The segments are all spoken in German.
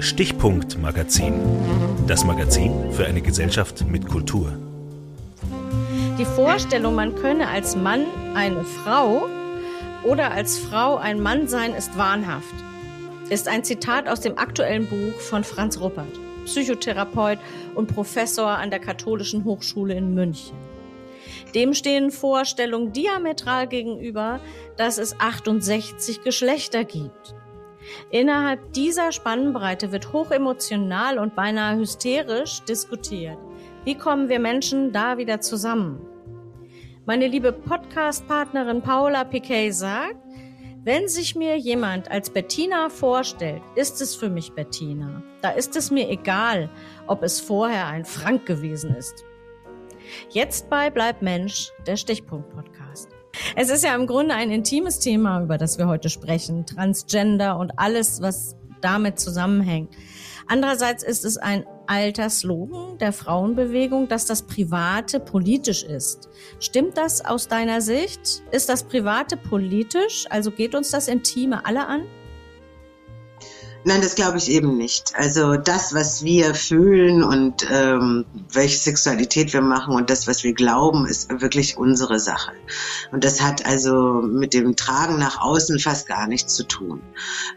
Stichpunkt Magazin. Das Magazin für eine Gesellschaft mit Kultur. Die Vorstellung, man könne als Mann eine Frau oder als Frau ein Mann sein, ist wahnhaft. Ist ein Zitat aus dem aktuellen Buch von Franz Ruppert, Psychotherapeut und Professor an der Katholischen Hochschule in München. Dem stehen Vorstellungen diametral gegenüber, dass es 68 Geschlechter gibt. Innerhalb dieser Spannbreite wird hochemotional und beinahe hysterisch diskutiert. Wie kommen wir Menschen da wieder zusammen? Meine liebe Podcast-Partnerin Paula Piquet sagt, wenn sich mir jemand als Bettina vorstellt, ist es für mich Bettina. Da ist es mir egal, ob es vorher ein Frank gewesen ist. Jetzt bei Bleib Mensch, der Stichpunkt-Podcast. Es ist ja im Grunde ein intimes Thema, über das wir heute sprechen. Transgender und alles, was damit zusammenhängt. Andererseits ist es ein alter Slogan der Frauenbewegung, dass das Private politisch ist. Stimmt das aus deiner Sicht? Ist das Private politisch? Also geht uns das Intime alle an? Nein, das glaube ich eben nicht. Also das, was wir fühlen und ähm, welche Sexualität wir machen und das, was wir glauben, ist wirklich unsere Sache. Und das hat also mit dem Tragen nach außen fast gar nichts zu tun.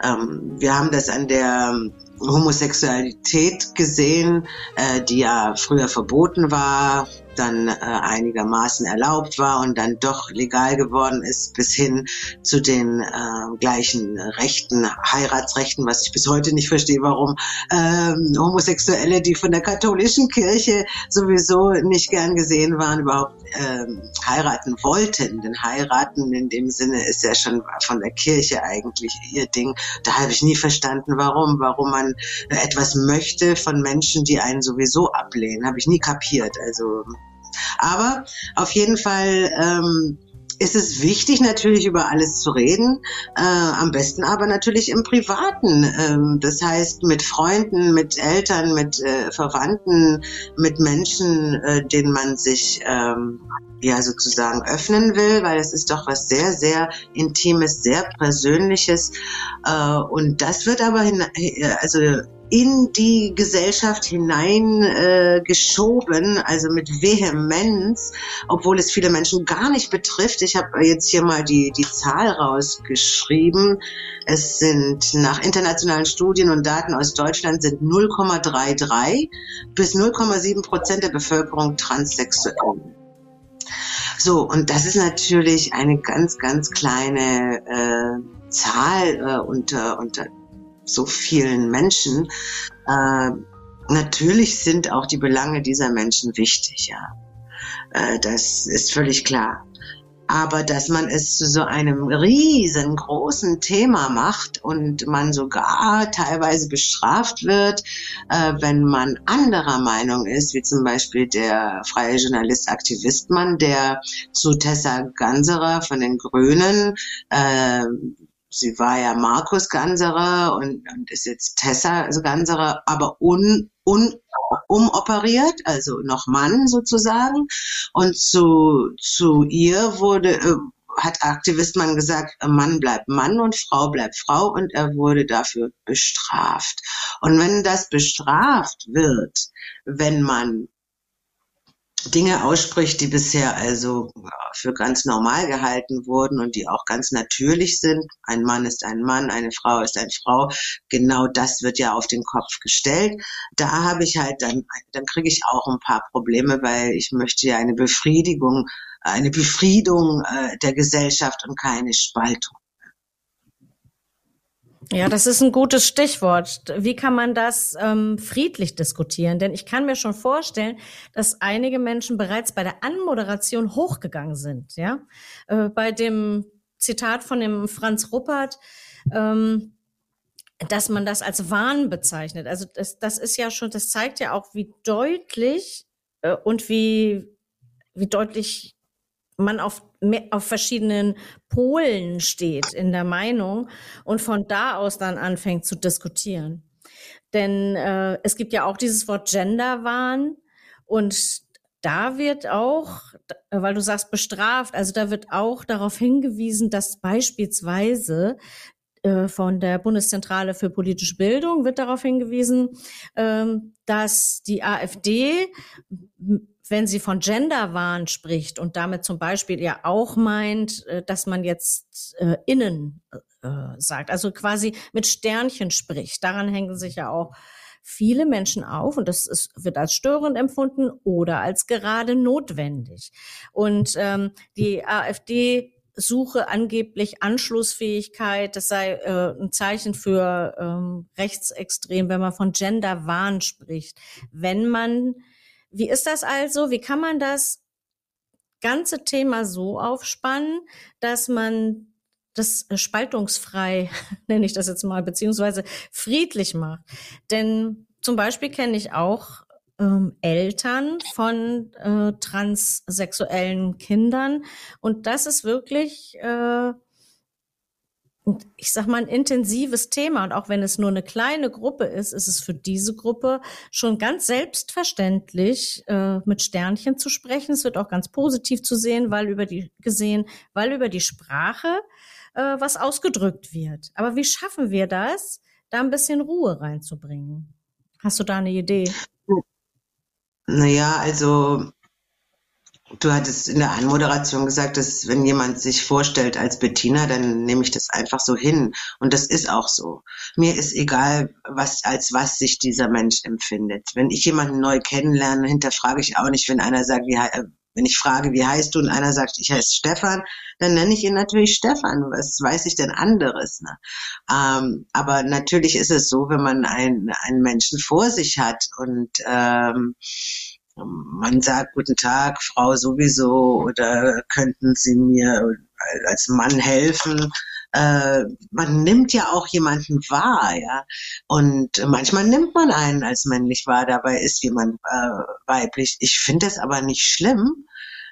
Ähm, wir haben das an der Homosexualität gesehen, äh, die ja früher verboten war, dann äh, einigermaßen erlaubt war und dann doch legal geworden ist, bis hin zu den äh, gleichen Rechten, Heiratsrechten, was ich bis heute nicht verstehe, warum ähm, Homosexuelle, die von der katholischen Kirche sowieso nicht gern gesehen waren, überhaupt ähm, heiraten wollten. Denn heiraten in dem Sinne ist ja schon von der Kirche eigentlich ihr Ding. Da habe ich nie verstanden, warum, warum man etwas möchte von Menschen, die einen sowieso ablehnen. Habe ich nie kapiert. Also aber auf jeden Fall ähm, ist es wichtig, natürlich über alles zu reden, äh, am besten aber natürlich im Privaten. Ähm, das heißt mit Freunden, mit Eltern, mit äh, Verwandten, mit Menschen, äh, denen man sich ähm, ja sozusagen öffnen will, weil es ist doch was sehr, sehr Intimes, sehr Persönliches. Äh, und das wird aber hin, äh, also in die Gesellschaft hinein äh, also mit Vehemenz, obwohl es viele Menschen gar nicht betrifft. Ich habe jetzt hier mal die, die Zahl rausgeschrieben. Es sind nach internationalen Studien und Daten aus Deutschland sind 0,33 bis 0,7 Prozent der Bevölkerung transsexuell. So, und das ist natürlich eine ganz, ganz kleine äh, Zahl äh, unter, unter so vielen Menschen. Äh, natürlich sind auch die Belange dieser Menschen wichtig, ja. Äh, das ist völlig klar. Aber dass man es zu so einem riesengroßen Thema macht und man sogar teilweise bestraft wird, äh, wenn man anderer Meinung ist, wie zum Beispiel der freie Journalist Aktivistmann, der zu Tessa Ganserer von den Grünen äh, sie war ja Markus Ganserer und, und ist jetzt Tessa Ganserer, aber un, un, umoperiert, also noch Mann sozusagen. Und zu, zu ihr wurde, äh, hat Aktivistmann gesagt, Mann bleibt Mann und Frau bleibt Frau und er wurde dafür bestraft. Und wenn das bestraft wird, wenn man Dinge ausspricht, die bisher also für ganz normal gehalten wurden und die auch ganz natürlich sind. Ein Mann ist ein Mann, eine Frau ist eine Frau. Genau das wird ja auf den Kopf gestellt. Da habe ich halt dann, dann kriege ich auch ein paar Probleme, weil ich möchte ja eine Befriedigung, eine Befriedung äh, der Gesellschaft und keine Spaltung. Ja, das ist ein gutes Stichwort. Wie kann man das ähm, friedlich diskutieren? Denn ich kann mir schon vorstellen, dass einige Menschen bereits bei der Anmoderation hochgegangen sind. Ja, äh, bei dem Zitat von dem Franz Ruppert. Ähm, dass man das als Wahn bezeichnet. Also das, das ist ja schon, das zeigt ja auch, wie deutlich äh, und wie, wie deutlich man auf, auf verschiedenen Polen steht in der Meinung und von da aus dann anfängt zu diskutieren. Denn äh, es gibt ja auch dieses Wort Genderwahn und da wird auch, weil du sagst bestraft, also da wird auch darauf hingewiesen, dass beispielsweise äh, von der Bundeszentrale für politische Bildung wird darauf hingewiesen, ähm, dass die AfD wenn sie von Genderwahn spricht und damit zum Beispiel ja auch meint, äh, dass man jetzt äh, innen äh, sagt, also quasi mit Sternchen spricht. Daran hängen sich ja auch viele Menschen auf und das ist, wird als störend empfunden oder als gerade notwendig. Und ähm, die AfD suche angeblich Anschlussfähigkeit, das sei äh, ein Zeichen für ähm, rechtsextrem, wenn man von Genderwahn spricht. Wenn man wie ist das also? Wie kann man das ganze Thema so aufspannen, dass man das spaltungsfrei, nenne ich das jetzt mal, beziehungsweise friedlich macht? Denn zum Beispiel kenne ich auch ähm, Eltern von äh, transsexuellen Kindern und das ist wirklich äh, ich sag mal, ein intensives Thema. Und auch wenn es nur eine kleine Gruppe ist, ist es für diese Gruppe schon ganz selbstverständlich, äh, mit Sternchen zu sprechen. Es wird auch ganz positiv zu sehen, weil über die, gesehen, weil über die Sprache äh, was ausgedrückt wird. Aber wie schaffen wir das, da ein bisschen Ruhe reinzubringen? Hast du da eine Idee? Naja, also Du hattest in der Anmoderation gesagt, dass wenn jemand sich vorstellt als Bettina, dann nehme ich das einfach so hin. Und das ist auch so. Mir ist egal, was, als was sich dieser Mensch empfindet. Wenn ich jemanden neu kennenlerne, hinterfrage ich auch nicht, wenn einer sagt, wie, äh, wenn ich frage, wie heißt du, und einer sagt, ich heiße Stefan, dann nenne ich ihn natürlich Stefan. Was weiß ich denn anderes? Ne? Ähm, aber natürlich ist es so, wenn man einen, einen Menschen vor sich hat und ähm, man sagt guten Tag, Frau sowieso, oder könnten Sie mir als Mann helfen? Äh, man nimmt ja auch jemanden wahr, ja. Und manchmal nimmt man einen als männlich wahr, dabei ist jemand äh, weiblich. Ich finde das aber nicht schlimm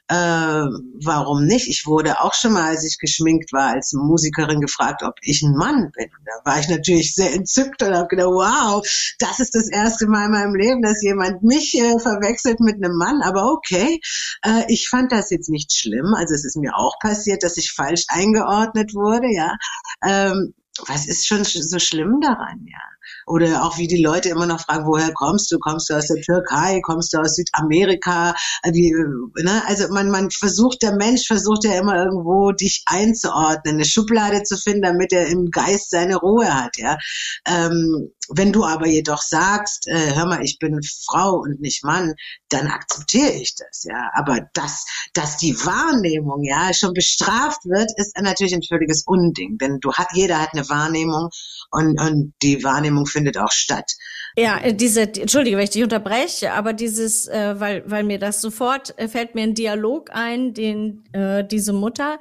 äh, warum nicht? Ich wurde auch schon mal, als ich geschminkt war, als Musikerin gefragt, ob ich ein Mann bin. Da war ich natürlich sehr entzückt und habe gedacht, wow, das ist das erste Mal in meinem Leben, dass jemand mich äh, verwechselt mit einem Mann. Aber okay, äh, ich fand das jetzt nicht schlimm. Also es ist mir auch passiert, dass ich falsch eingeordnet wurde, ja. Ähm, was ist schon so schlimm daran, ja? Oder auch wie die Leute immer noch fragen, woher kommst du? Kommst du aus der Türkei? Kommst du aus Südamerika? Wie, ne? Also man, man versucht, der Mensch versucht ja immer irgendwo dich einzuordnen, eine Schublade zu finden, damit er im Geist seine Ruhe hat, ja. Ähm, wenn du aber jedoch sagst, äh, hör mal, ich bin Frau und nicht Mann, dann akzeptiere ich das, ja. Aber dass, dass die Wahrnehmung, ja, schon bestraft wird, ist natürlich ein völliges Unding. Denn du hat, jeder hat eine Wahrnehmung und, und die Wahrnehmung findet auch statt. Ja, diese, entschuldige, wenn ich dich unterbreche, aber dieses, äh, weil, weil mir das sofort äh, fällt mir ein Dialog ein, den äh, diese Mutter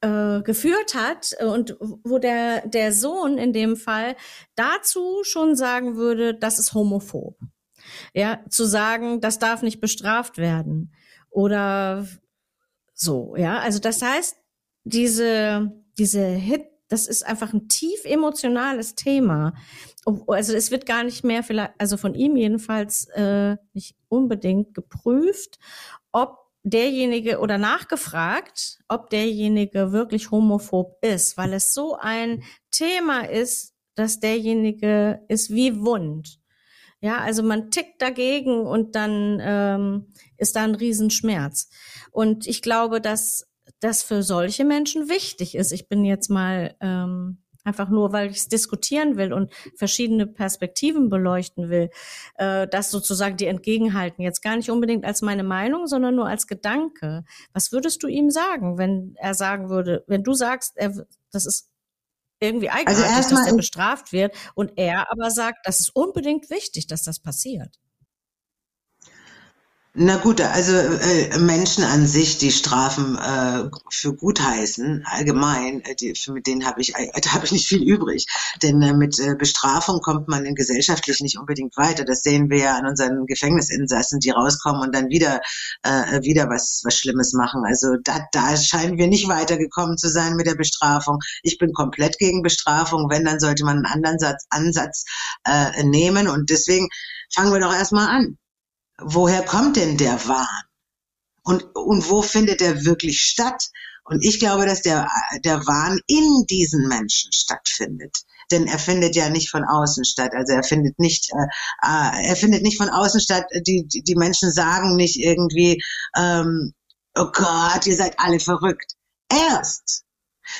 äh, geführt hat und wo der, der Sohn in dem Fall dazu schon sagen würde, das ist homophob. Ja, zu sagen, das darf nicht bestraft werden. Oder so, ja. Also das heißt, diese, diese Hit, das ist einfach ein tief emotionales Thema. Also es wird gar nicht mehr vielleicht, also von ihm jedenfalls äh, nicht unbedingt geprüft, ob derjenige oder nachgefragt, ob derjenige wirklich homophob ist, weil es so ein Thema ist, dass derjenige ist wie wund. Ja, also man tickt dagegen und dann ähm, ist da ein Riesenschmerz. Und ich glaube, dass das für solche Menschen wichtig ist. Ich bin jetzt mal ähm, einfach nur, weil ich es diskutieren will und verschiedene Perspektiven beleuchten will, äh, das sozusagen die entgegenhalten. Jetzt gar nicht unbedingt als meine Meinung, sondern nur als Gedanke. Was würdest du ihm sagen, wenn er sagen würde, wenn du sagst, er, das ist irgendwie eigenartig, also dass er bestraft wird und er aber sagt, das ist unbedingt wichtig, dass das passiert? Na gut, also äh, Menschen an sich, die Strafen äh, für gut heißen, allgemein, äh, die, für, mit denen habe ich, äh, da habe ich nicht viel übrig. Denn äh, mit äh, Bestrafung kommt man in gesellschaftlich nicht unbedingt weiter. Das sehen wir ja an unseren Gefängnisinsassen, die rauskommen und dann wieder äh, wieder was was Schlimmes machen. Also da, da scheinen wir nicht weitergekommen zu sein mit der Bestrafung. Ich bin komplett gegen Bestrafung. Wenn, dann sollte man einen anderen Satz, Ansatz äh, nehmen. Und deswegen fangen wir doch erstmal an woher kommt denn der Wahn? Und, und wo findet er wirklich statt? Und ich glaube, dass der, der Wahn in diesen Menschen stattfindet. Denn er findet ja nicht von außen statt. Also er findet nicht, äh, äh er findet nicht von außen statt. Die, die Menschen sagen nicht irgendwie, ähm, oh Gott, ihr seid alle verrückt. Erst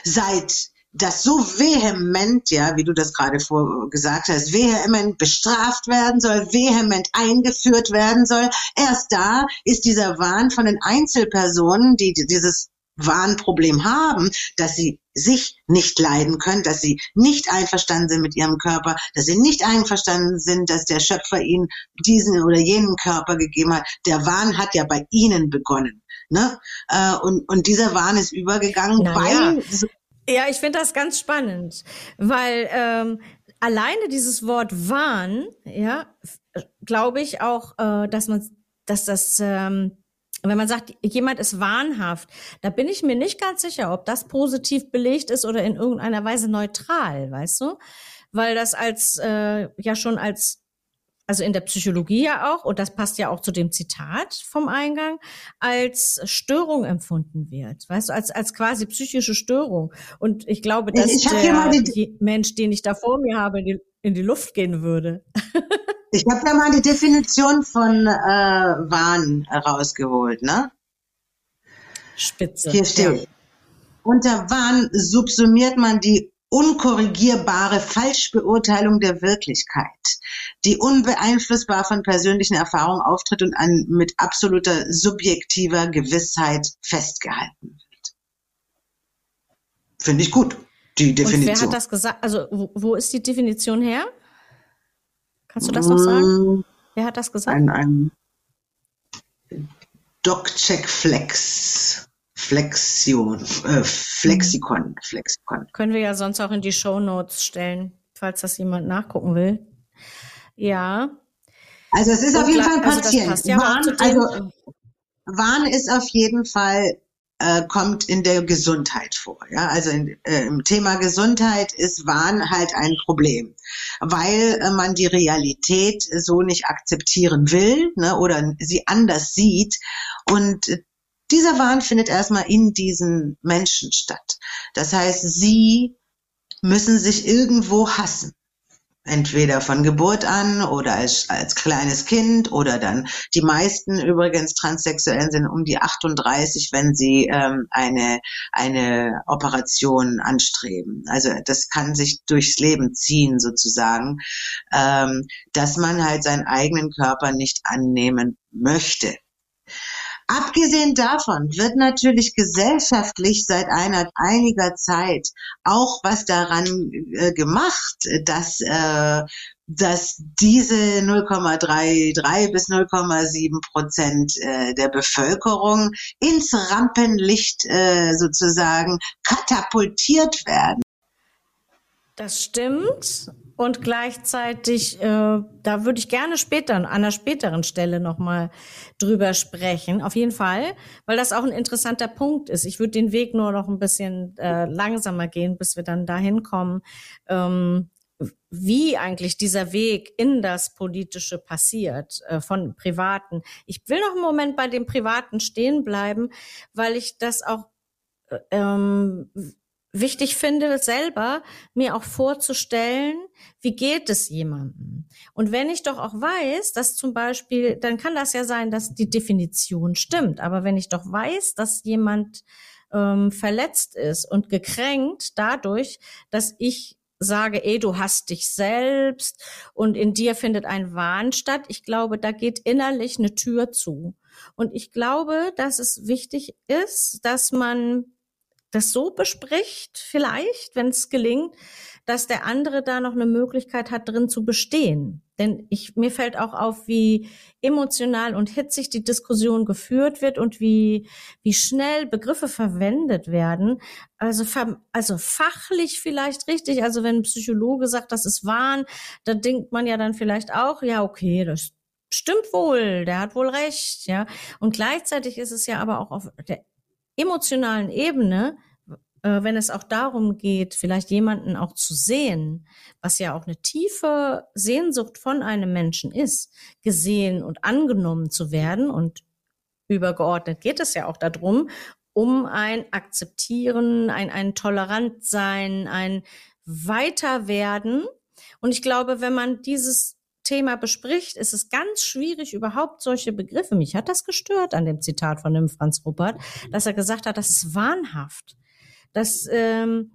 seit das so vehement, ja, wie du das gerade vor gesagt hast, vehement bestraft werden soll, vehement eingeführt werden soll. Erst da ist dieser Wahn von den Einzelpersonen, die dieses Wahnproblem haben, dass sie sich nicht leiden können, dass sie nicht einverstanden sind mit ihrem Körper, dass sie nicht einverstanden sind, dass der Schöpfer ihnen diesen oder jenen Körper gegeben hat. Der Wahn hat ja bei ihnen begonnen. Ne? Äh, und, und dieser Wahn ist übergegangen, Na weil ja. Ich finde das ganz spannend, weil ähm, alleine dieses Wort Wahn, ja, glaube ich auch, äh, dass man, dass das, ähm, wenn man sagt, jemand ist wahnhaft, da bin ich mir nicht ganz sicher, ob das positiv belegt ist oder in irgendeiner Weise neutral, weißt du? Weil das als äh, ja schon als also in der Psychologie ja auch, und das passt ja auch zu dem Zitat vom Eingang, als Störung empfunden wird. Weißt du, als, als quasi psychische Störung. Und ich glaube, dass ich der die, Mensch, den ich da vor mir habe, in die, in die Luft gehen würde. ich habe ja mal die Definition von äh, Wahn herausgeholt, ne? Spitze. Hier steht. Ja. Unter Wahn subsumiert man die unkorrigierbare Falschbeurteilung der Wirklichkeit, die unbeeinflussbar von persönlichen Erfahrungen auftritt und an, mit absoluter subjektiver Gewissheit festgehalten wird. Finde ich gut, die Definition. Und wer hat das gesagt? Also, wo, wo ist die Definition her? Kannst du das noch sagen? Mm. Wer hat das gesagt? Ein, ein DocCheck Flex. Flexion, äh, Flexikon, Flexikon. Können wir ja sonst auch in die Show Notes stellen, falls das jemand nachgucken will. Ja. Also es ist Und auf jeden Fall also Patient. Also, ja Wahn, also Wahn ist auf jeden Fall äh, kommt in der Gesundheit vor. Ja, also in, äh, im Thema Gesundheit ist Wahn halt ein Problem, weil äh, man die Realität so nicht akzeptieren will ne, oder sie anders sieht und dieser Wahn findet erstmal in diesen Menschen statt. Das heißt, sie müssen sich irgendwo hassen. Entweder von Geburt an oder als, als kleines Kind oder dann die meisten übrigens Transsexuellen sind um die 38, wenn sie ähm, eine, eine Operation anstreben. Also das kann sich durchs Leben ziehen sozusagen, ähm, dass man halt seinen eigenen Körper nicht annehmen möchte. Abgesehen davon wird natürlich gesellschaftlich seit einer, einiger Zeit auch was daran äh, gemacht, dass, äh, dass diese 0,33 bis 0,7 Prozent äh, der Bevölkerung ins Rampenlicht äh, sozusagen katapultiert werden. Das stimmt. Und gleichzeitig, äh, da würde ich gerne später, an einer späteren Stelle nochmal drüber sprechen. Auf jeden Fall, weil das auch ein interessanter Punkt ist. Ich würde den Weg nur noch ein bisschen äh, langsamer gehen, bis wir dann dahin kommen, ähm, wie eigentlich dieser Weg in das Politische passiert äh, von Privaten. Ich will noch einen Moment bei dem Privaten stehen bleiben, weil ich das auch äh, ähm, wichtig finde, selber mir auch vorzustellen, wie geht es jemandem? Und wenn ich doch auch weiß, dass zum Beispiel, dann kann das ja sein, dass die Definition stimmt. Aber wenn ich doch weiß, dass jemand ähm, verletzt ist und gekränkt dadurch, dass ich sage, ey, du hast dich selbst und in dir findet ein Wahn statt. Ich glaube, da geht innerlich eine Tür zu. Und ich glaube, dass es wichtig ist, dass man das so bespricht, vielleicht, wenn es gelingt, dass der andere da noch eine Möglichkeit hat, drin zu bestehen. Denn ich, mir fällt auch auf, wie emotional und hitzig die Diskussion geführt wird und wie, wie schnell Begriffe verwendet werden. Also, also fachlich vielleicht richtig. Also wenn ein Psychologe sagt, das ist Wahn, da denkt man ja dann vielleicht auch, ja, okay, das stimmt wohl, der hat wohl recht, ja. Und gleichzeitig ist es ja aber auch auf der emotionalen Ebene, äh, wenn es auch darum geht, vielleicht jemanden auch zu sehen, was ja auch eine tiefe Sehnsucht von einem Menschen ist, gesehen und angenommen zu werden und übergeordnet geht es ja auch darum, um ein Akzeptieren, ein, ein Tolerantsein, ein Weiterwerden. Und ich glaube, wenn man dieses Thema bespricht, ist es ganz schwierig, überhaupt solche Begriffe. Mich hat das gestört an dem Zitat von dem Franz Ruppert, dass er gesagt hat, das ist wahnhaft. Das, ähm,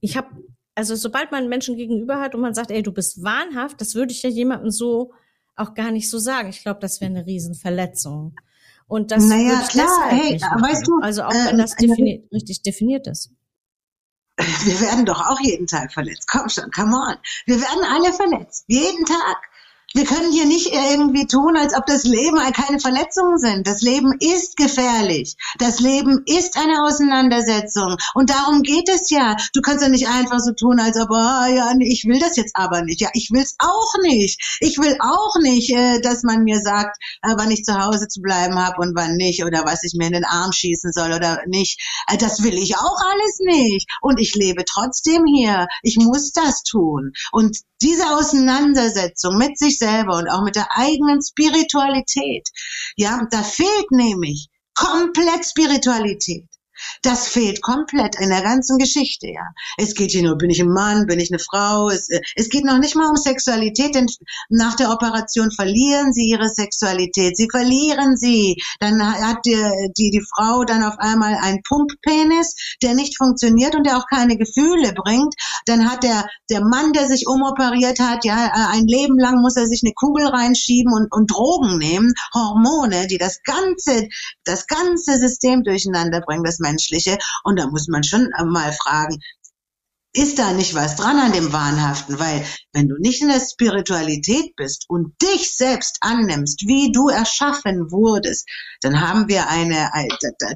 ich habe, also sobald man Menschen gegenüber hat und man sagt, ey, du bist wahnhaft, das würde ich ja jemandem so auch gar nicht so sagen. Ich glaube, das wäre eine Riesenverletzung. Und das naja, klar, hey, weißt du, also auch wenn das ähm, defini richtig definiert ist. Wir werden doch auch jeden Tag verletzt. Komm schon, come on. Wir werden alle verletzt. Jeden Tag. Wir können hier nicht irgendwie tun, als ob das Leben keine Verletzungen sind. Das Leben ist gefährlich. Das Leben ist eine Auseinandersetzung. Und darum geht es ja. Du kannst ja nicht einfach so tun, als ob, oh, ja, ich will das jetzt aber nicht. Ja, ich will es auch nicht. Ich will auch nicht, äh, dass man mir sagt, äh, wann ich zu Hause zu bleiben habe und wann nicht oder was ich mir in den Arm schießen soll oder nicht. Äh, das will ich auch alles nicht. Und ich lebe trotzdem hier. Ich muss das tun. Und diese Auseinandersetzung mit sich selber und auch mit der eigenen Spiritualität, ja, da fehlt nämlich komplett Spiritualität. Das fehlt komplett in der ganzen Geschichte, ja. Es geht hier nur, bin ich ein Mann, bin ich eine Frau? Es, äh, es geht noch nicht mal um Sexualität, denn nach der Operation verlieren sie ihre Sexualität. Sie verlieren sie. Dann hat die, die, die Frau dann auf einmal einen Pumppenis, der nicht funktioniert und der auch keine Gefühle bringt. Dann hat der, der Mann, der sich umoperiert hat, ja, äh, ein Leben lang muss er sich eine Kugel reinschieben und, und Drogen nehmen, Hormone, die das ganze, das ganze System durcheinander bringen. Das Menschliche. Und da muss man schon mal fragen, ist da nicht was dran an dem Wahnhaften? Weil wenn du nicht in der Spiritualität bist und dich selbst annimmst, wie du erschaffen wurdest, dann haben wir eine,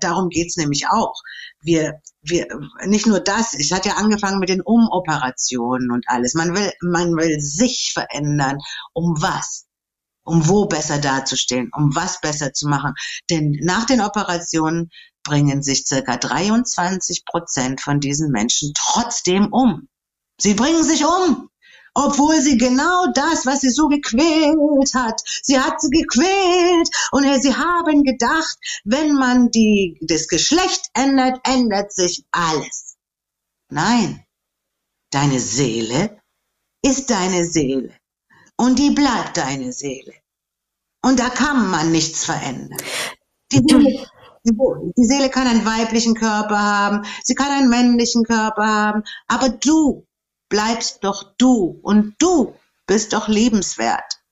darum geht's nämlich auch. Wir, wir, nicht nur das, es hat ja angefangen mit den Umoperationen und alles. Man will, man will sich verändern. Um was? um wo besser dazustehen, um was besser zu machen. Denn nach den Operationen bringen sich circa 23 Prozent von diesen Menschen trotzdem um. Sie bringen sich um, obwohl sie genau das, was sie so gequält hat, sie hat sie gequält und sie haben gedacht, wenn man die, das Geschlecht ändert, ändert sich alles. Nein, deine Seele ist deine Seele und die bleibt deine Seele. Und da kann man nichts verändern. Die Seele, die Seele kann einen weiblichen Körper haben, sie kann einen männlichen Körper haben, aber du bleibst doch du und du bist doch lebenswert.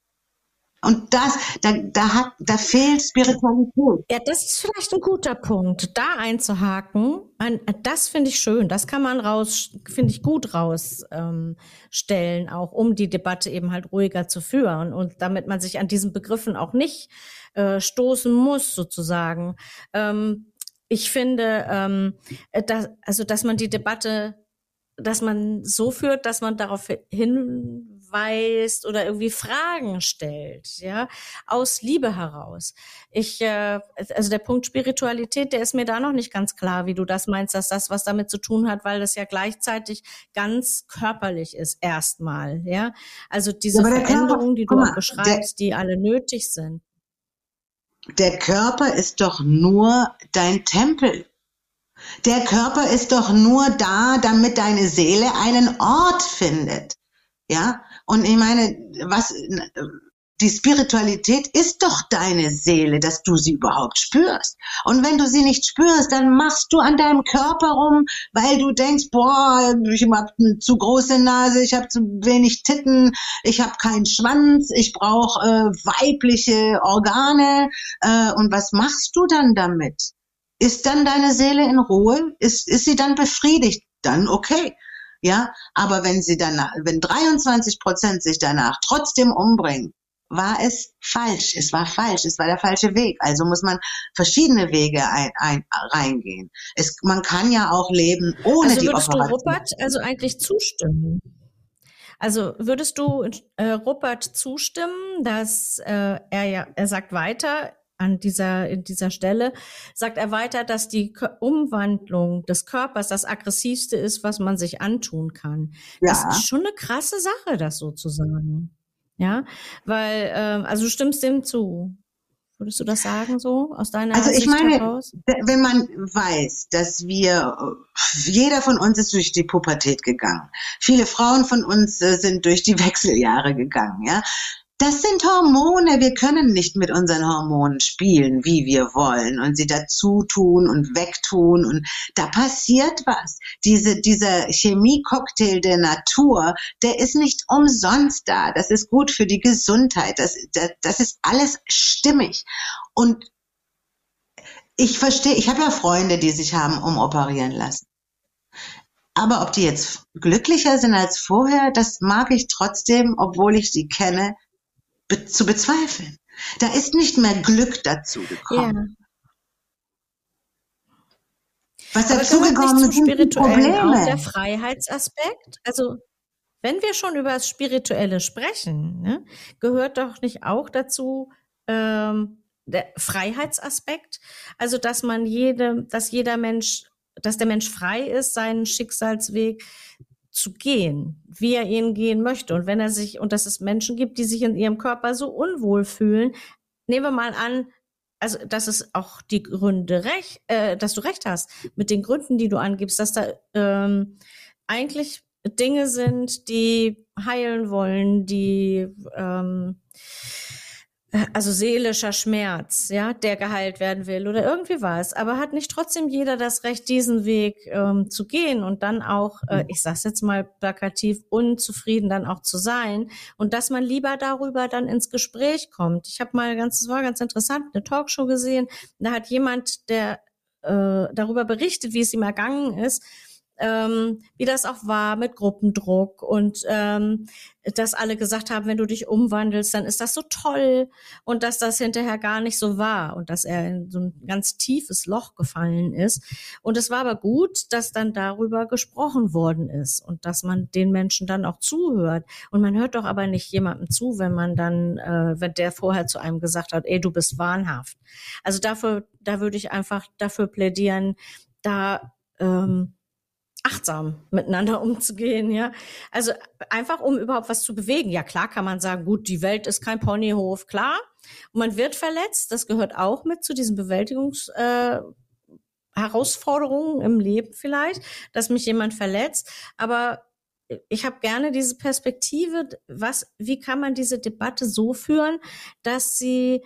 Und das, da, da hat, da fehlt Spiritualität. Ja, das ist vielleicht ein guter Punkt, da einzuhaken. Das finde ich schön. Das kann man raus, finde ich gut rausstellen, ähm, auch um die Debatte eben halt ruhiger zu führen und damit man sich an diesen Begriffen auch nicht äh, stoßen muss, sozusagen. Ähm, ich finde, ähm, dass, also, dass man die Debatte dass man so führt, dass man darauf hinweist oder irgendwie Fragen stellt, ja, aus Liebe heraus. Ich, äh, also der Punkt Spiritualität, der ist mir da noch nicht ganz klar, wie du das meinst, dass das was damit zu tun hat, weil das ja gleichzeitig ganz körperlich ist erstmal, ja. Also diese ja, Veränderungen, die du auch beschreibst, die alle nötig sind. Der Körper ist doch nur dein Tempel. Der Körper ist doch nur da, damit deine Seele einen Ort findet. Ja? Und ich meine, was, die Spiritualität ist doch deine Seele, dass du sie überhaupt spürst. Und wenn du sie nicht spürst, dann machst du an deinem Körper rum, weil du denkst, boah, ich habe eine zu große Nase, ich habe zu wenig Titten, ich habe keinen Schwanz, ich brauche äh, weibliche Organe. Äh, und was machst du dann damit? Ist dann deine Seele in Ruhe? Ist, ist sie dann befriedigt? Dann okay. Ja, aber wenn sie danach, wenn 23 Prozent sich danach trotzdem umbringen, war es falsch. Es war falsch. Es war der falsche Weg. Also muss man verschiedene Wege ein, ein, reingehen. Es, man kann ja auch leben ohne also die würdest Operation. du Rupert also eigentlich zustimmen? Also würdest du äh, Rupert zustimmen, dass äh, er ja, er sagt weiter, an dieser, in dieser Stelle, sagt er weiter, dass die Umwandlung des Körpers das aggressivste ist, was man sich antun kann. Ja. Das ist schon eine krasse Sache, das sozusagen. Ja, weil, äh, also du stimmst dem zu. Würdest du das sagen so aus deiner Also ich Sicht meine, heraus? wenn man weiß, dass wir, jeder von uns ist durch die Pubertät gegangen. Viele Frauen von uns äh, sind durch die Wechseljahre gegangen, ja. Das sind Hormone. Wir können nicht mit unseren Hormonen spielen, wie wir wollen und sie dazu tun und wegtun und da passiert was. Diese, dieser Chemie-Cocktail der Natur, der ist nicht umsonst da. Das ist gut für die Gesundheit. Das, das, das ist alles stimmig. Und ich verstehe, ich habe ja Freunde, die sich haben umoperieren lassen. Aber ob die jetzt glücklicher sind als vorher, das mag ich trotzdem, obwohl ich sie kenne, be zu bezweifeln. Da ist nicht mehr Glück dazu gekommen. Ja. Was Aber dazu gehört gekommen nicht sind, Spirituellen auch der Probleme. Freiheitsaspekt? Also, wenn wir schon über das Spirituelle sprechen, ne, gehört doch nicht auch dazu ähm, der Freiheitsaspekt? Also, dass man jede, dass jeder Mensch, dass der Mensch frei ist, seinen Schicksalsweg zu gehen, wie er ihn gehen möchte. Und wenn er sich, und dass es Menschen gibt, die sich in ihrem Körper so unwohl fühlen, nehmen wir mal an, also dass es auch die Gründe recht, äh, dass du recht hast mit den Gründen, die du angibst, dass da ähm, eigentlich Dinge sind, die heilen wollen, die ähm, also seelischer Schmerz, ja, der geheilt werden will oder irgendwie was. Aber hat nicht trotzdem jeder das Recht, diesen Weg ähm, zu gehen und dann auch, äh, ich sag's jetzt mal plakativ, unzufrieden dann auch zu sein und dass man lieber darüber dann ins Gespräch kommt. Ich habe mal ganz, es war ganz interessant, eine Talkshow gesehen, da hat jemand, der äh, darüber berichtet, wie es ihm ergangen ist, ähm, wie das auch war mit Gruppendruck und ähm, dass alle gesagt haben, wenn du dich umwandelst, dann ist das so toll und dass das hinterher gar nicht so war und dass er in so ein ganz tiefes Loch gefallen ist. Und es war aber gut, dass dann darüber gesprochen worden ist und dass man den Menschen dann auch zuhört. Und man hört doch aber nicht jemandem zu, wenn man dann, äh, wenn der vorher zu einem gesagt hat, ey, du bist wahnhaft. Also dafür, da würde ich einfach dafür plädieren, da ähm, achtsam miteinander umzugehen, ja. Also einfach, um überhaupt was zu bewegen. Ja, klar kann man sagen, gut, die Welt ist kein Ponyhof, klar. Und man wird verletzt, das gehört auch mit zu diesen Bewältigungs äh, Herausforderungen im Leben vielleicht, dass mich jemand verletzt. Aber ich habe gerne diese Perspektive, was, wie kann man diese Debatte so führen, dass sie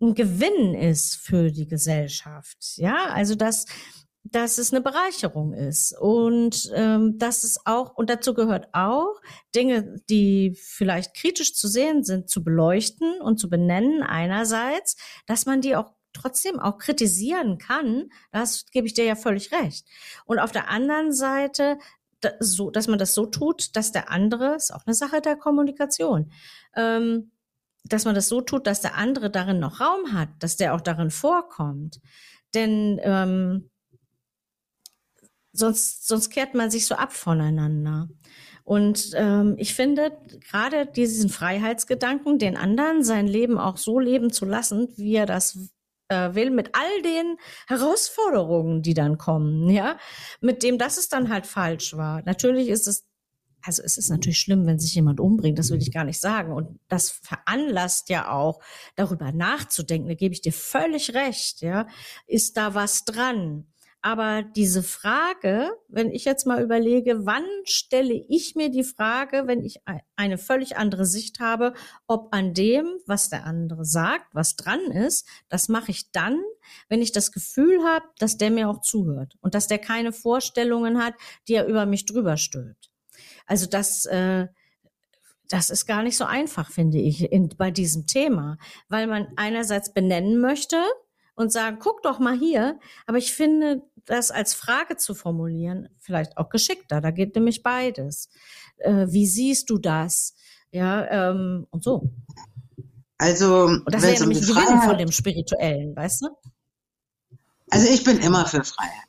ein Gewinn ist für die Gesellschaft. Ja, also dass dass es eine Bereicherung ist und ähm, dass es auch und dazu gehört auch Dinge, die vielleicht kritisch zu sehen sind, zu beleuchten und zu benennen einerseits, dass man die auch trotzdem auch kritisieren kann. Das gebe ich dir ja völlig recht. Und auf der anderen Seite so, dass man das so tut, dass der andere ist auch eine Sache der Kommunikation. Ähm, dass man das so tut, dass der andere darin noch Raum hat, dass der auch darin vorkommt. Denn ähm, sonst, sonst kehrt man sich so ab voneinander. Und ähm, ich finde gerade diesen Freiheitsgedanken, den anderen sein Leben auch so leben zu lassen, wie er das äh, will, mit all den Herausforderungen, die dann kommen, ja, mit dem, dass es dann halt falsch war. Natürlich ist es also es ist natürlich schlimm, wenn sich jemand umbringt, das will ich gar nicht sagen. Und das veranlasst ja auch, darüber nachzudenken. Da gebe ich dir völlig recht, ja. Ist da was dran? Aber diese Frage, wenn ich jetzt mal überlege, wann stelle ich mir die Frage, wenn ich eine völlig andere Sicht habe, ob an dem, was der andere sagt, was dran ist, das mache ich dann, wenn ich das Gefühl habe, dass der mir auch zuhört und dass der keine Vorstellungen hat, die er über mich drüber stülpt. Also das, äh, das ist gar nicht so einfach, finde ich, in, bei diesem Thema, weil man einerseits benennen möchte und sagen, guck doch mal hier, aber ich finde, das als Frage zu formulieren, vielleicht auch geschickter, da geht nämlich beides. Äh, wie siehst du das? Ja, ähm, und so. Also, Und das wäre um nämlich ein Gewinn von dem Spirituellen, weißt du? also ich bin immer für Freiheit.